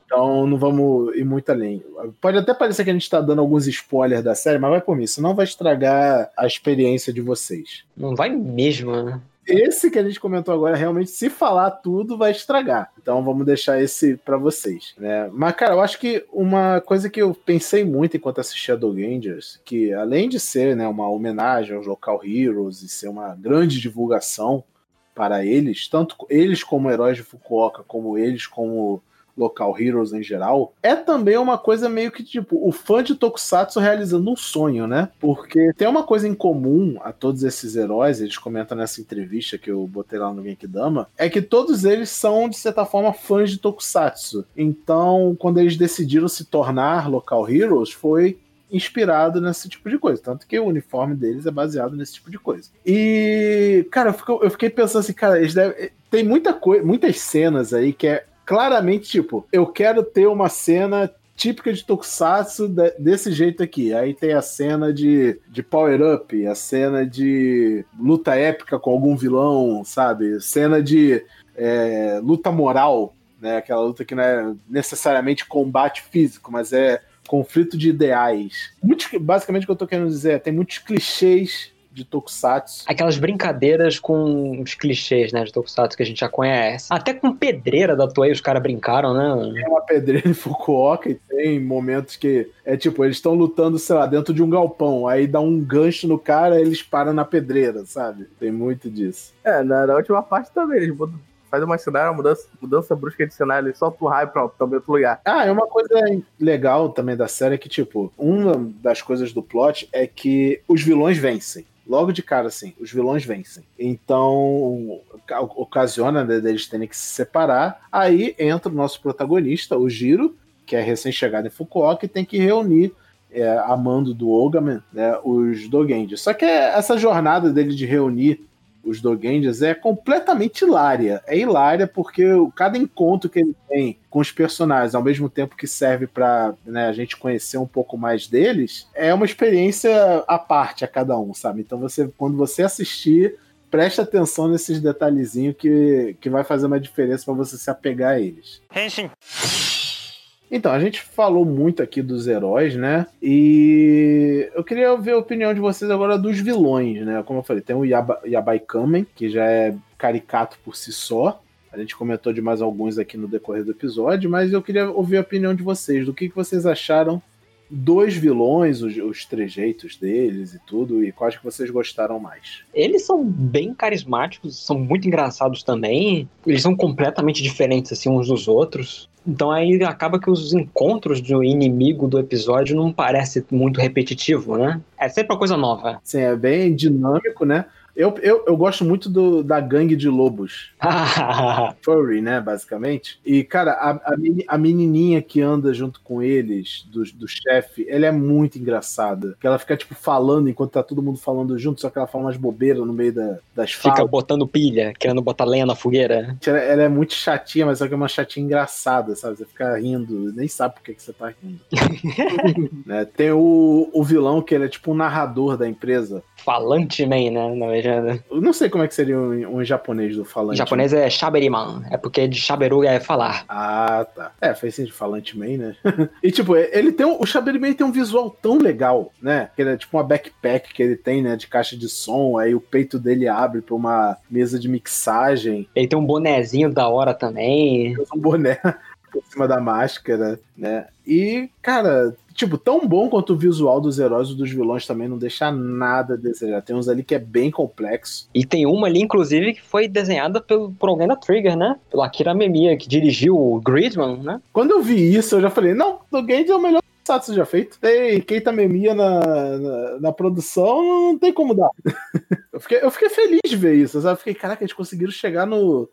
Então não vamos ir muito além. Pode até parecer que a gente está dando alguns spoilers da série, mas vai por mim, senão vai estragar a experiência de vocês. Não vai mesmo, né? Esse que a gente comentou agora, realmente, se falar tudo, vai estragar. Então vamos deixar esse para vocês. Né? Mas, cara, eu acho que uma coisa que eu pensei muito enquanto assistia Do Rangers, que além de ser né, uma homenagem aos Local Heroes e ser uma grande divulgação para eles, tanto eles como heróis de Fukuoka, como eles como local heroes em geral, é também uma coisa meio que tipo o fã de Tokusatsu realizando um sonho, né? Porque tem uma coisa em comum a todos esses heróis, eles comentam nessa entrevista que eu botei lá no Genkidama, é que todos eles são de certa forma fãs de Tokusatsu. Então, quando eles decidiram se tornar local heroes, foi inspirado nesse tipo de coisa. Tanto que o uniforme deles é baseado nesse tipo de coisa. E, cara, eu, fiquei pensando assim, cara, eles devem. Tem muita coisa, muitas cenas aí que é claramente, tipo, eu quero ter uma cena típica de Tokusatsu de, desse jeito aqui. Aí tem a cena de, de power-up, a cena de luta épica com algum vilão, sabe? Cena de é, luta moral, né? Aquela luta que não é necessariamente combate físico, mas é conflito de ideais. Basicamente o que eu tô querendo dizer é tem muitos clichês de Tokusatsu. Aquelas brincadeiras com os clichês, né, de Tokusatsu que a gente já conhece. Até com pedreira da Toei os caras brincaram, né? Tem uma pedreira em Fukuoka e tem momentos que é tipo, eles estão lutando, sei lá, dentro de um galpão, aí dá um gancho no cara, eles param na pedreira, sabe? Tem muito disso. É, na, na última parte também, eles faz uma cenário, uma mudança, mudança brusca de cenário, ele solta o raio pronto, também outro lugar. Ah, é uma coisa legal também da série é que, tipo, uma das coisas do plot é que os vilões vencem. Logo de cara, assim, os vilões vencem. Então, ocasiona né, deles terem que se separar. Aí entra o nosso protagonista, o Giro, que é recém-chegado em Fukuoka, e tem que reunir é, a mando do Ogaman, né, os Dogenji. Só que essa jornada dele de reunir os Dogenjas é completamente hilária. É hilária porque cada encontro que ele tem com os personagens, ao mesmo tempo que serve para né, a gente conhecer um pouco mais deles, é uma experiência à parte a cada um, sabe? Então você, quando você assistir, preste atenção nesses detalhezinhos que, que vai fazer uma diferença para você se apegar a eles. Henshin. Então, a gente falou muito aqui dos heróis, né? E eu queria ver a opinião de vocês agora dos vilões, né? Como eu falei, tem o Yaba, Yabai Kamen, que já é caricato por si só. A gente comentou de mais alguns aqui no decorrer do episódio, mas eu queria ouvir a opinião de vocês, do que, que vocês acharam dos vilões, os, os trejeitos deles e tudo, e quais que vocês gostaram mais? Eles são bem carismáticos, são muito engraçados também. Eles são completamente diferentes assim uns dos outros. Então aí acaba que os encontros do inimigo do episódio não parece muito repetitivo, né? É sempre uma coisa nova. Sim, é bem dinâmico, né? Eu, eu, eu gosto muito do, da gangue de lobos. [LAUGHS] Furry, né, basicamente. E, cara, a, a, menininha que anda junto com eles, do, do chefe, ela é muito engraçada. Que ela fica, tipo, falando enquanto tá todo mundo falando junto, só que ela fala umas bobeiras no meio da, das falas. Fica botando pilha, querendo botar lenha na fogueira. Ela, ela, é muito chatinha, mas só que é uma chatinha engraçada, sabe? Você fica rindo, nem sabe por que, que você tá rindo. [LAUGHS] né? Tem o, o vilão, que ele é tipo um narrador da empresa. Falante Man, né? Na verdade. Eu não sei como é que seria um, um japonês do falante. O japonês é Shaberiman. É porque de Shaberu é falar. Ah, tá. É, faz sentido falante Man, né? [LAUGHS] e tipo, ele tem um, o Shaberiman tem um visual tão legal, né? Que ele é tipo uma backpack que ele tem, né? De caixa de som. Aí o peito dele abre pra uma mesa de mixagem. Ele tem um bonezinho da hora também. Um boné [LAUGHS] por cima da máscara, né? E, cara, tipo, tão bom quanto o visual dos heróis e dos vilões também não deixa nada a desejar. Tem uns ali que é bem complexo. E tem uma ali, inclusive, que foi desenhada pelo, por alguém da Trigger, né? Pelo Akira Memiya, que dirigiu o Gridman, né? Quando eu vi isso, eu já falei, não, o Gage é o melhor Satsu já feito. Tem Keita Memia na, na, na, produção, não tem como dar. [LAUGHS] eu, fiquei, eu fiquei feliz de ver isso, sabe? Eu fiquei, caraca, eles conseguiram chegar no,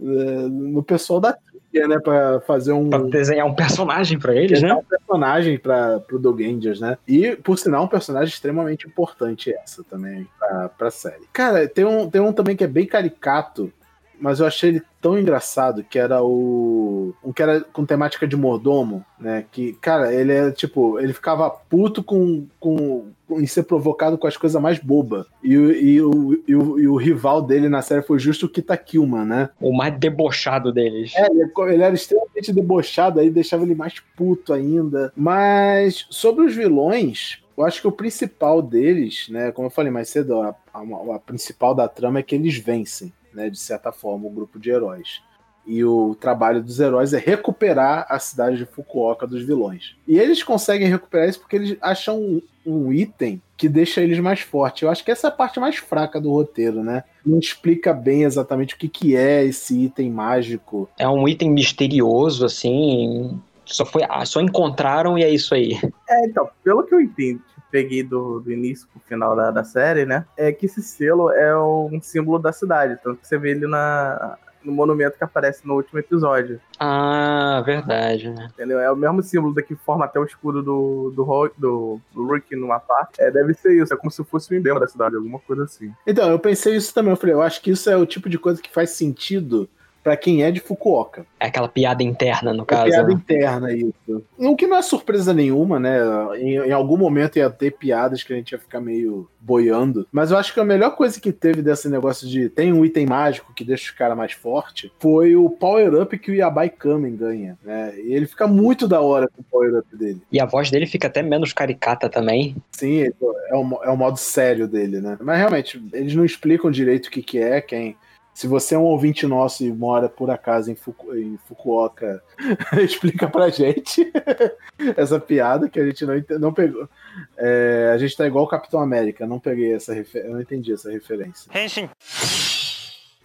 é, no pessoal da né, para fazer um pra desenhar um personagem para eles, né? Um personagem para pro Dogangers, né? E por sinal um personagem extremamente importante essa também para pra série. Cara, tem um tem um também que é bem caricato, mas eu achei ele tão engraçado que era o um que era com temática de mordomo, né? Que cara, ele é tipo, ele ficava puto com, com em ser provocado com as coisas mais bobas. E, e, o, e, o, e o rival dele na série foi justo o Kita Kilman, né? O mais debochado deles. É, ele, ele era extremamente debochado, aí deixava ele mais puto ainda. Mas sobre os vilões, eu acho que o principal deles, né, como eu falei mais cedo, a, a, a, principal da trama é que eles vencem, né, de certa forma, o grupo de heróis. E o trabalho dos heróis é recuperar a cidade de Fukuoka dos vilões. E eles conseguem recuperar isso porque eles acham um, um item que deixa eles mais fortes. Eu acho que essa é a parte mais fraca do roteiro, né? Não explica bem exatamente o que, que é esse item mágico. É um item misterioso, assim. Só, foi, só encontraram e é isso aí. É, então, pelo que eu entendo, peguei do, do início pro final da, da série, né? É que esse selo é um símbolo da cidade. Tanto que você vê ele na, no monumento que aparece no último episódio. Ah, verdade, né? Entendeu? É o mesmo símbolo daqui forma até o escudo do, do, do, do Rick numa parte. É, deve ser isso, é como se fosse o um emblema da cidade, alguma coisa assim. Então, eu pensei isso também, eu falei, eu acho que isso é o tipo de coisa que faz sentido para quem é de Fukuoka. É aquela piada interna, no é caso. Piada né? interna, isso. O que não é surpresa nenhuma, né? Em, em, algum momento ia ter piadas que a gente ia ficar meio boiando. Mas eu acho que a melhor coisa que teve desse negócio de tem um item mágico que deixa os caras mais forte foi o power-up que o Yabai Kamen ganha, né? E ele fica muito da hora com o power-up dele. E a voz dele fica até menos caricata também. Sim, é o, é o modo sério dele, né? Mas realmente, eles não explicam direito o que, que é, quem se você é um ouvinte nosso e mora por acaso em, Fuku, em Fukuoka, [LAUGHS] explica pra gente [LAUGHS] essa piada que a gente não, não pegou. É, a gente tá igual o Capitão América, não peguei essa eu não entendi essa referência. Henshin.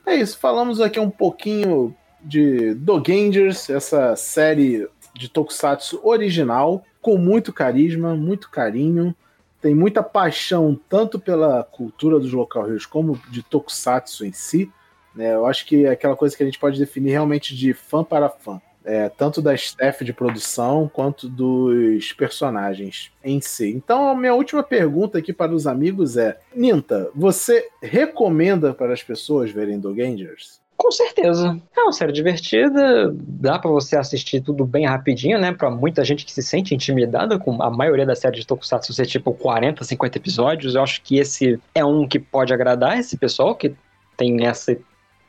É isso, falamos aqui um pouquinho de Dogangers, essa série de Tokusatsu original, com muito carisma, muito carinho, tem muita paixão tanto pela cultura dos local rios como de Tokusatsu em si. Né? Eu acho que é aquela coisa que a gente pode definir realmente de fã para fã. É, tanto da staff de produção quanto dos personagens em si. Então, a minha última pergunta aqui para os amigos é: Ninta, você recomenda para as pessoas verem Dogangers? Com certeza. É uma série divertida, dá para você assistir tudo bem rapidinho, né? Para muita gente que se sente intimidada com a maioria das séries de Tokusatsu ser tipo 40, 50 episódios, eu acho que esse é um que pode agradar esse pessoal que tem essa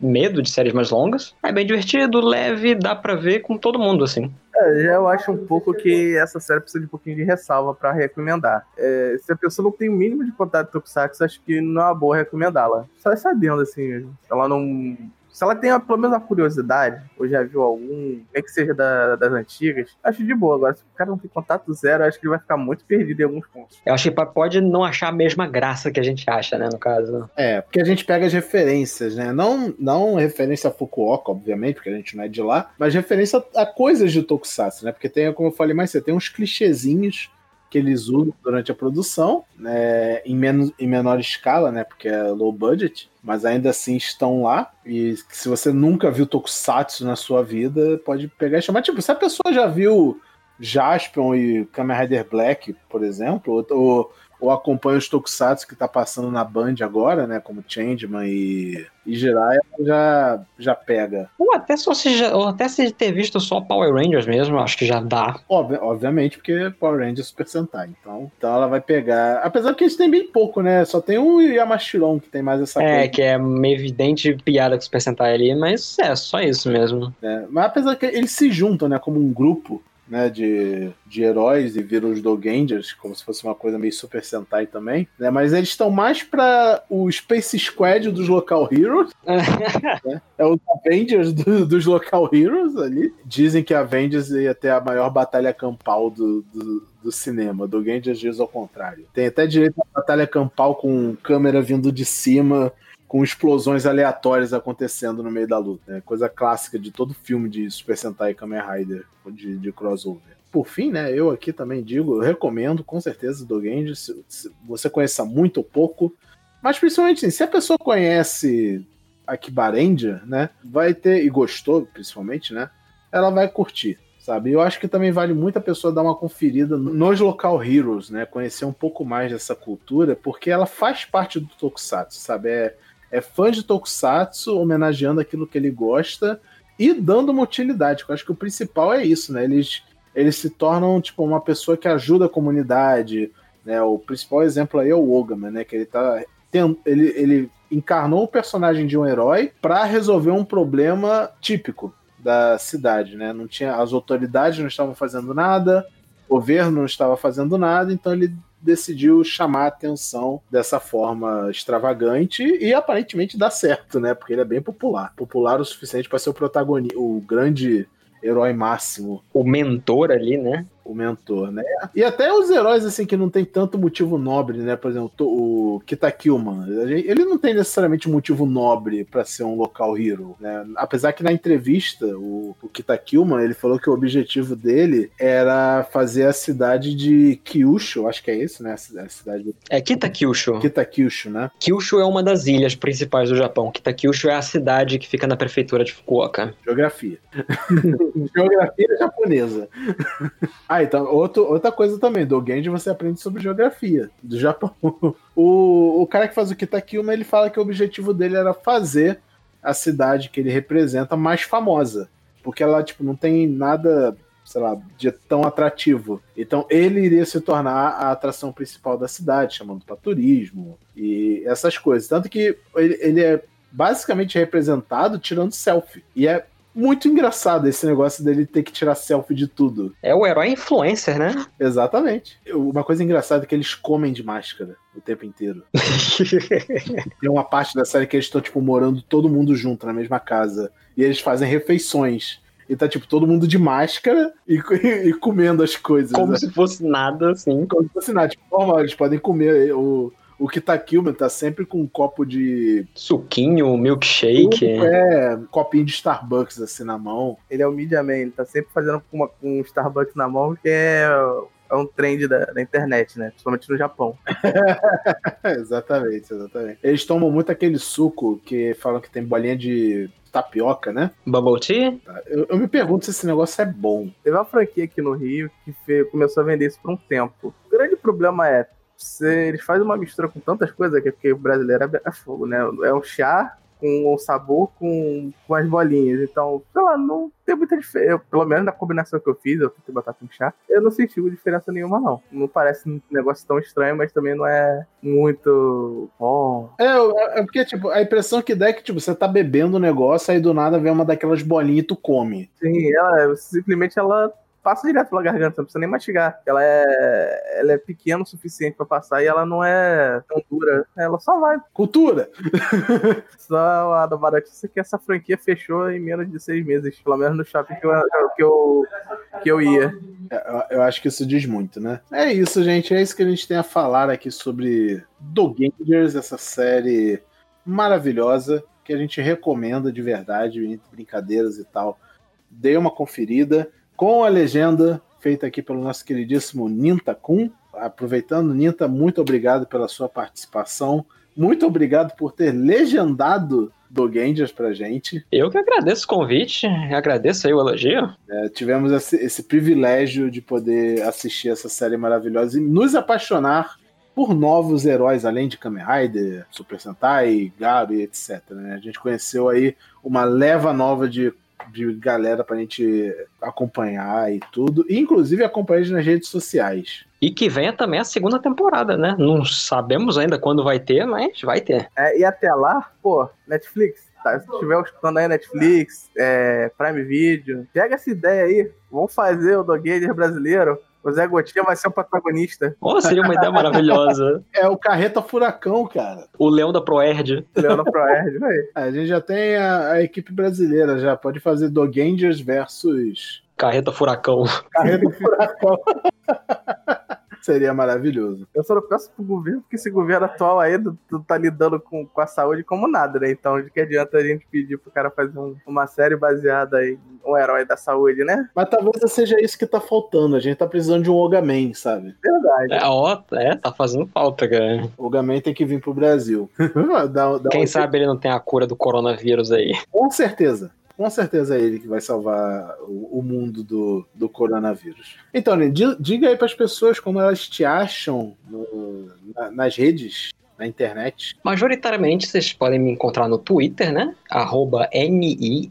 medo de séries mais longas. É bem divertido, leve, dá pra ver com todo mundo, assim. É, eu acho um pouco que essa série precisa de um pouquinho de ressalva para recomendar. É, se a pessoa não tem o mínimo de contato com Tokusatsu, acho que não é uma boa recomendá-la. Só sabendo, assim, ela não se ela tem pelo menos a curiosidade, ou já viu algum, nem que seja da, das antigas, acho de boa. Agora, se o cara não tem contato zero, acho que ele vai ficar muito perdido em alguns pontos. Eu acho que pode não achar a mesma graça que a gente acha, né, no caso. É, porque a gente pega as referências, né? Não, não referência a Fukuoka, obviamente, porque a gente não é de lá, mas referência a coisas de Tokusatsu, né? Porque tem, como eu falei mais você tem uns clichêzinhos que eles usam durante a produção, né, em, menos, em menor escala, né, porque é low budget, mas ainda assim estão lá. E se você nunca viu Tokusatsu na sua vida, pode pegar e chamar. Tipo, se a pessoa já viu Jaspion e Kamen Rider Black, por exemplo, ou, ou acompanha os Tokusatsu que tá passando na Band agora, né? Como Changeman e, e Jiraiya, já, já pega. Ou até, se você já, ou até se ter visto só Power Rangers mesmo, acho que já dá. Obvi obviamente, porque Power Rangers é Super Sentai. Então, então ela vai pegar. Apesar que eles têm bem pouco, né? Só tem o Yamashiro que tem mais essa É, coisa. que é meio evidente piada com o Super Sentai ali, mas é só isso mesmo. né? Mas apesar que eles se juntam, né? Como um grupo. Né, de, de heróis e viram os Dogangers, como se fosse uma coisa meio Super Sentai também, né, mas eles estão mais para o Space Squad dos Local Heroes, [LAUGHS] né, é os Avengers do- dos Local Heroes ali. Dizem que Avengers ia ter a maior batalha campal do, do, do cinema, Dogangers diz ao contrário. Tem até direito a batalha campal com câmera vindo de cima, com explosões aleatórias acontecendo no meio da luta. né? Coisa clássica de todo filme de Super Sentai e Kamen Rider de, de crossover. Por fim, né, eu aqui também digo, recomendo com certeza do Genji, se, se você conheça muito ou pouco, mas principalmente assim, se a pessoa conhece a Kibarendia, né, vai ter, e gostou principalmente, né, ela vai curtir, sabe? Eu acho que também vale muito a pessoa dar uma conferida nos local heroes, né, conhecer um pouco mais dessa cultura, porque ela faz parte do Tokusatsu, sabe? É, é fã de Tokusatsu, homenageando aquilo que ele gosta e dando uma utilidade. Eu acho que o principal é isso, né? Eles, eles se tornam tipo uma pessoa que ajuda a comunidade, né? O principal exemplo aí é o Ogaman, né? Que ele tá ele, ele encarnou o personagem de um herói para resolver um problema típico da cidade, né? Não tinha as autoridades não estavam fazendo nada, o governo não estava fazendo nada, então ele decidiu chamar a atenção dessa forma extravagante e aparentemente dá certo, né? Porque ele é bem popular. Popular o suficiente para ser o protagonista, o grande herói máximo, O mentor ali, né? O mentor, né? E até os heróis, assim, que não tem tanto motivo nobre, né? Por exemplo, o Kitakilman, ele não tem necessariamente motivo nobre para ser um local hero, né? Apesar que na entrevista, o, o Kitakilman, ele falou que o objetivo dele era fazer a cidade de Kyushu, acho que é isso, né? A cidade do É Kitakyushu. Kitakyushu, né? Kyushu é uma das ilhas principais do Japão. Kitakyushu é a cidade que fica na prefeitura de Fukuoka. Geografia. [LAUGHS] geografia japonesa. Ah, então, outro, outra coisa também, do Genji você aprende sobre geografia do Japão. [LAUGHS] O, o cara que faz o Kitakilma, ele fala que o objetivo dele era fazer a cidade que ele representa mais famosa. Porque ela, tipo, não tem nada, sei lá, de tão atrativo. Então ele iria se tornar a atração principal da cidade, chamando para turismo e essas coisas. Tanto que ele, ele é basicamente representado tirando selfie. E é muito engraçado esse negócio dele ter que tirar selfie de tudo. É o herói influencer, né? [LAUGHS] Exatamente. Uma coisa engraçada é que eles comem de máscara o tempo inteiro. [LAUGHS] Tem uma parte da série que eles estão, tipo, morando todo mundo junto na mesma casa. E eles fazem refeições. E tá, tipo, todo mundo de máscara e, [LAUGHS] e comendo as coisas. Como né? se fosse nada, assim. Como se fosse nada. Tipo, normal, eles podem comer. O, o Kitakilman tá sempre com um copo de. Suquinho, milkshake. É, um copinho de Starbucks assim na mão. Ele é o Media Man, ele tá sempre fazendo com, uma, com um Starbucks na mão, que é, é um trend da, da internet, né? Principalmente no Japão. [LAUGHS] exatamente, exatamente. Eles tomam muito aquele suco que falam que tem bolinha de tapioca, né? Bubble tea? Eu, eu me pergunto se esse negócio é bom. Teve uma franquia aqui no Rio que fe- começou a vender isso por um tempo. O grande problema é, se eles fazem uma mistura com tantas coisas, que porque o brasileiro é, é fogo, né? É um chá com o sabor com, com as bolinhas. Então, sei lá, não tem muita diferença. Pelo menos na combinação que eu fiz, eu tentei botar com chá, eu não senti diferença nenhuma, não. Não parece um negócio tão estranho, mas também não é muito bom. É, é porque, tipo, a impressão que dá é que, tipo, você tá bebendo um negócio, aí do nada vem uma daquelas bolinhas e tu come. Sim, ela simplesmente ela passa direto pela garganta, não precisa nem mastigar. Ela é, ela é pequena o suficiente pra passar e ela não é tão dura. Ela só vai. Cultura! [LAUGHS] Só a da notícia que essa franquia fechou em menos de seis meses, pelo menos no shopping que eu, que eu, que eu ia. É, Eu, eu acho que isso diz muito, né? É isso, gente. É isso que a gente tem a falar aqui sobre Dogangers, essa série maravilhosa que a gente recomenda de verdade, entre brincadeiras e tal. Dê uma conferida com a legenda feita aqui pelo nosso queridíssimo Nintakun, aproveitando, Ninta, muito obrigado pela sua participação. Muito obrigado por ter legendado do Gangers pra gente. Eu que agradeço o convite, agradeço aí o elogio. É, tivemos esse, esse, privilégio de poder assistir essa série maravilhosa e nos apaixonar por novos heróis, além de Kamen Rider, Super Sentai, Gabi, etc. Né? A gente conheceu aí uma leva nova de, de galera pra gente acompanhar e tudo, e inclusive acompanhar nas redes sociais. E que venha também a segunda temporada, né? Não sabemos ainda quando vai ter, mas vai ter. É, e até lá, pô, Netflix, tá? Se estiver escutando aí Netflix, é, Prime Video, pega essa ideia aí. Vamos fazer o Dogager brasileiro o Zé Gotinha vai ser o protagonista. Oh, seria uma ideia maravilhosa. [LAUGHS] É o Carreta Furacão, cara. O Leão da Proerd. Leão da Proerd, vai. [LAUGHS] A gente já tem a, a, equipe brasileira, já pode fazer Dogangers versus... Carreta Furacão. Carreta Furacão. [LAUGHS] Seria maravilhoso. Eu só não peço pro governo, porque esse governo atual aí tá lidando com, com a saúde como nada, né? Então, de que adianta a gente pedir pro cara fazer um, uma série baseada em um herói da saúde, né? Mas talvez seja isso que tá faltando. A gente tá precisando de um Ogaman, sabe? Verdade. É, ó, é, tá fazendo falta, cara. O Ogaman tem que vir pro Brasil. [LAUGHS] dá, dá Quem um... sabe ele não tem a cura do coronavírus aí. Com certeza com certeza é ele que vai salvar o, mundo do, do coronavírus. Então, né, diga aí para as pessoas como elas te acham no, na, nas redes, na internet. Majoritariamente vocês podem me encontrar no Twitter, né? Arroba N-I-N-T-T-A-C-O-N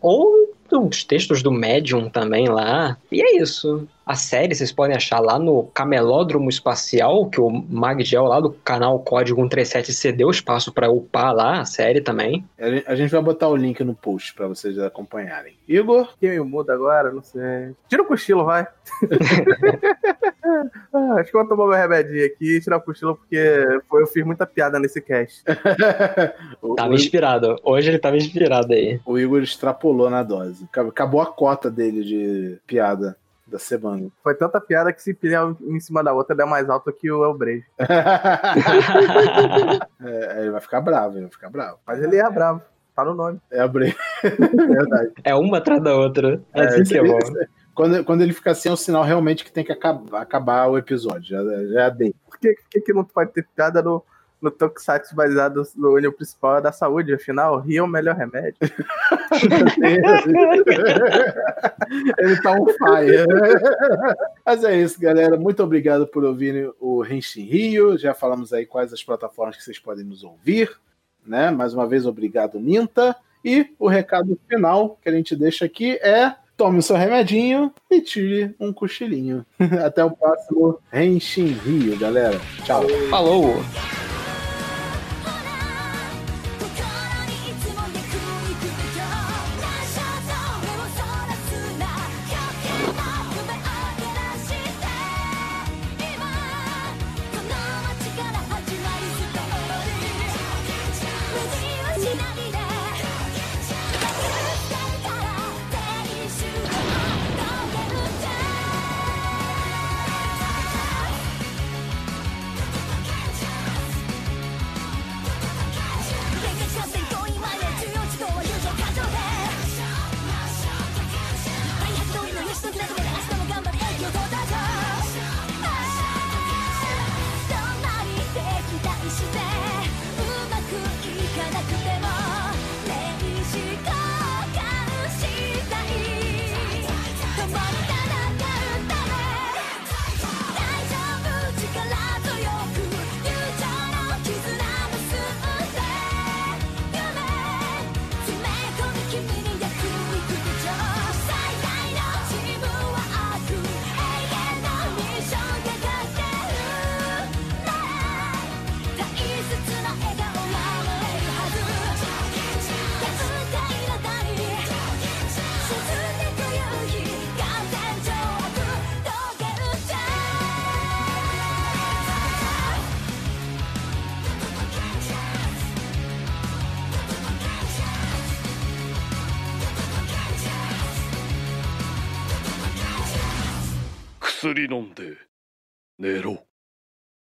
ou uns textos do Medium também lá. E é isso. A série vocês podem achar lá no Camelódromo Espacial, que o Magdiel lá do canal Código 137 cedeu espaço para upar lá a série também. A gente vai botar o link no post para vocês acompanharem. Igor? Quem me muda agora? Não sei. Tira o cochilo, vai. [LAUGHS] ah, acho que eu vou tomar meu remedinho aqui e tirar o cochilo porque eu fiz muita piada nesse cast. [LAUGHS] tava inspirado. Hoje ele tava inspirado aí. O Igor extrapolou na dose. Acabou a cota dele de piada da semana. [LAUGHS] Foi tanta piada que se pilhar um em cima da outra, der mais alto que o Elbrejo. [LAUGHS] [LAUGHS] é, ele vai ficar bravo, ele vai ficar bravo. Mas ele é bravo. Tá no nome. É Elbrejo. Verdade. É uma atrás da outra. É, é assim que é bom. Quando, quando ele fica assim, é um sinal realmente que tem que acabar, acabar o episódio. Já, já dei. Por que, que, que não pode ter piada no, no Tokusatsu baseado no olho principal é da saúde, afinal, rio é o melhor remédio. [LAUGHS] Ele tá um fire. Mas é isso, galera. Muito obrigado por ouvirem o Renshin Rio. Já falamos aí quais as plataformas que vocês podem nos ouvir. Né? Mais uma vez, obrigado, Minta. E o recado final que a gente deixa aqui é tome o seu remedinho e tire um cochilinho. [LAUGHS] Até o próximo Renshin Rio, galera. Tchau. Falou! 薬飲んで寝ろ。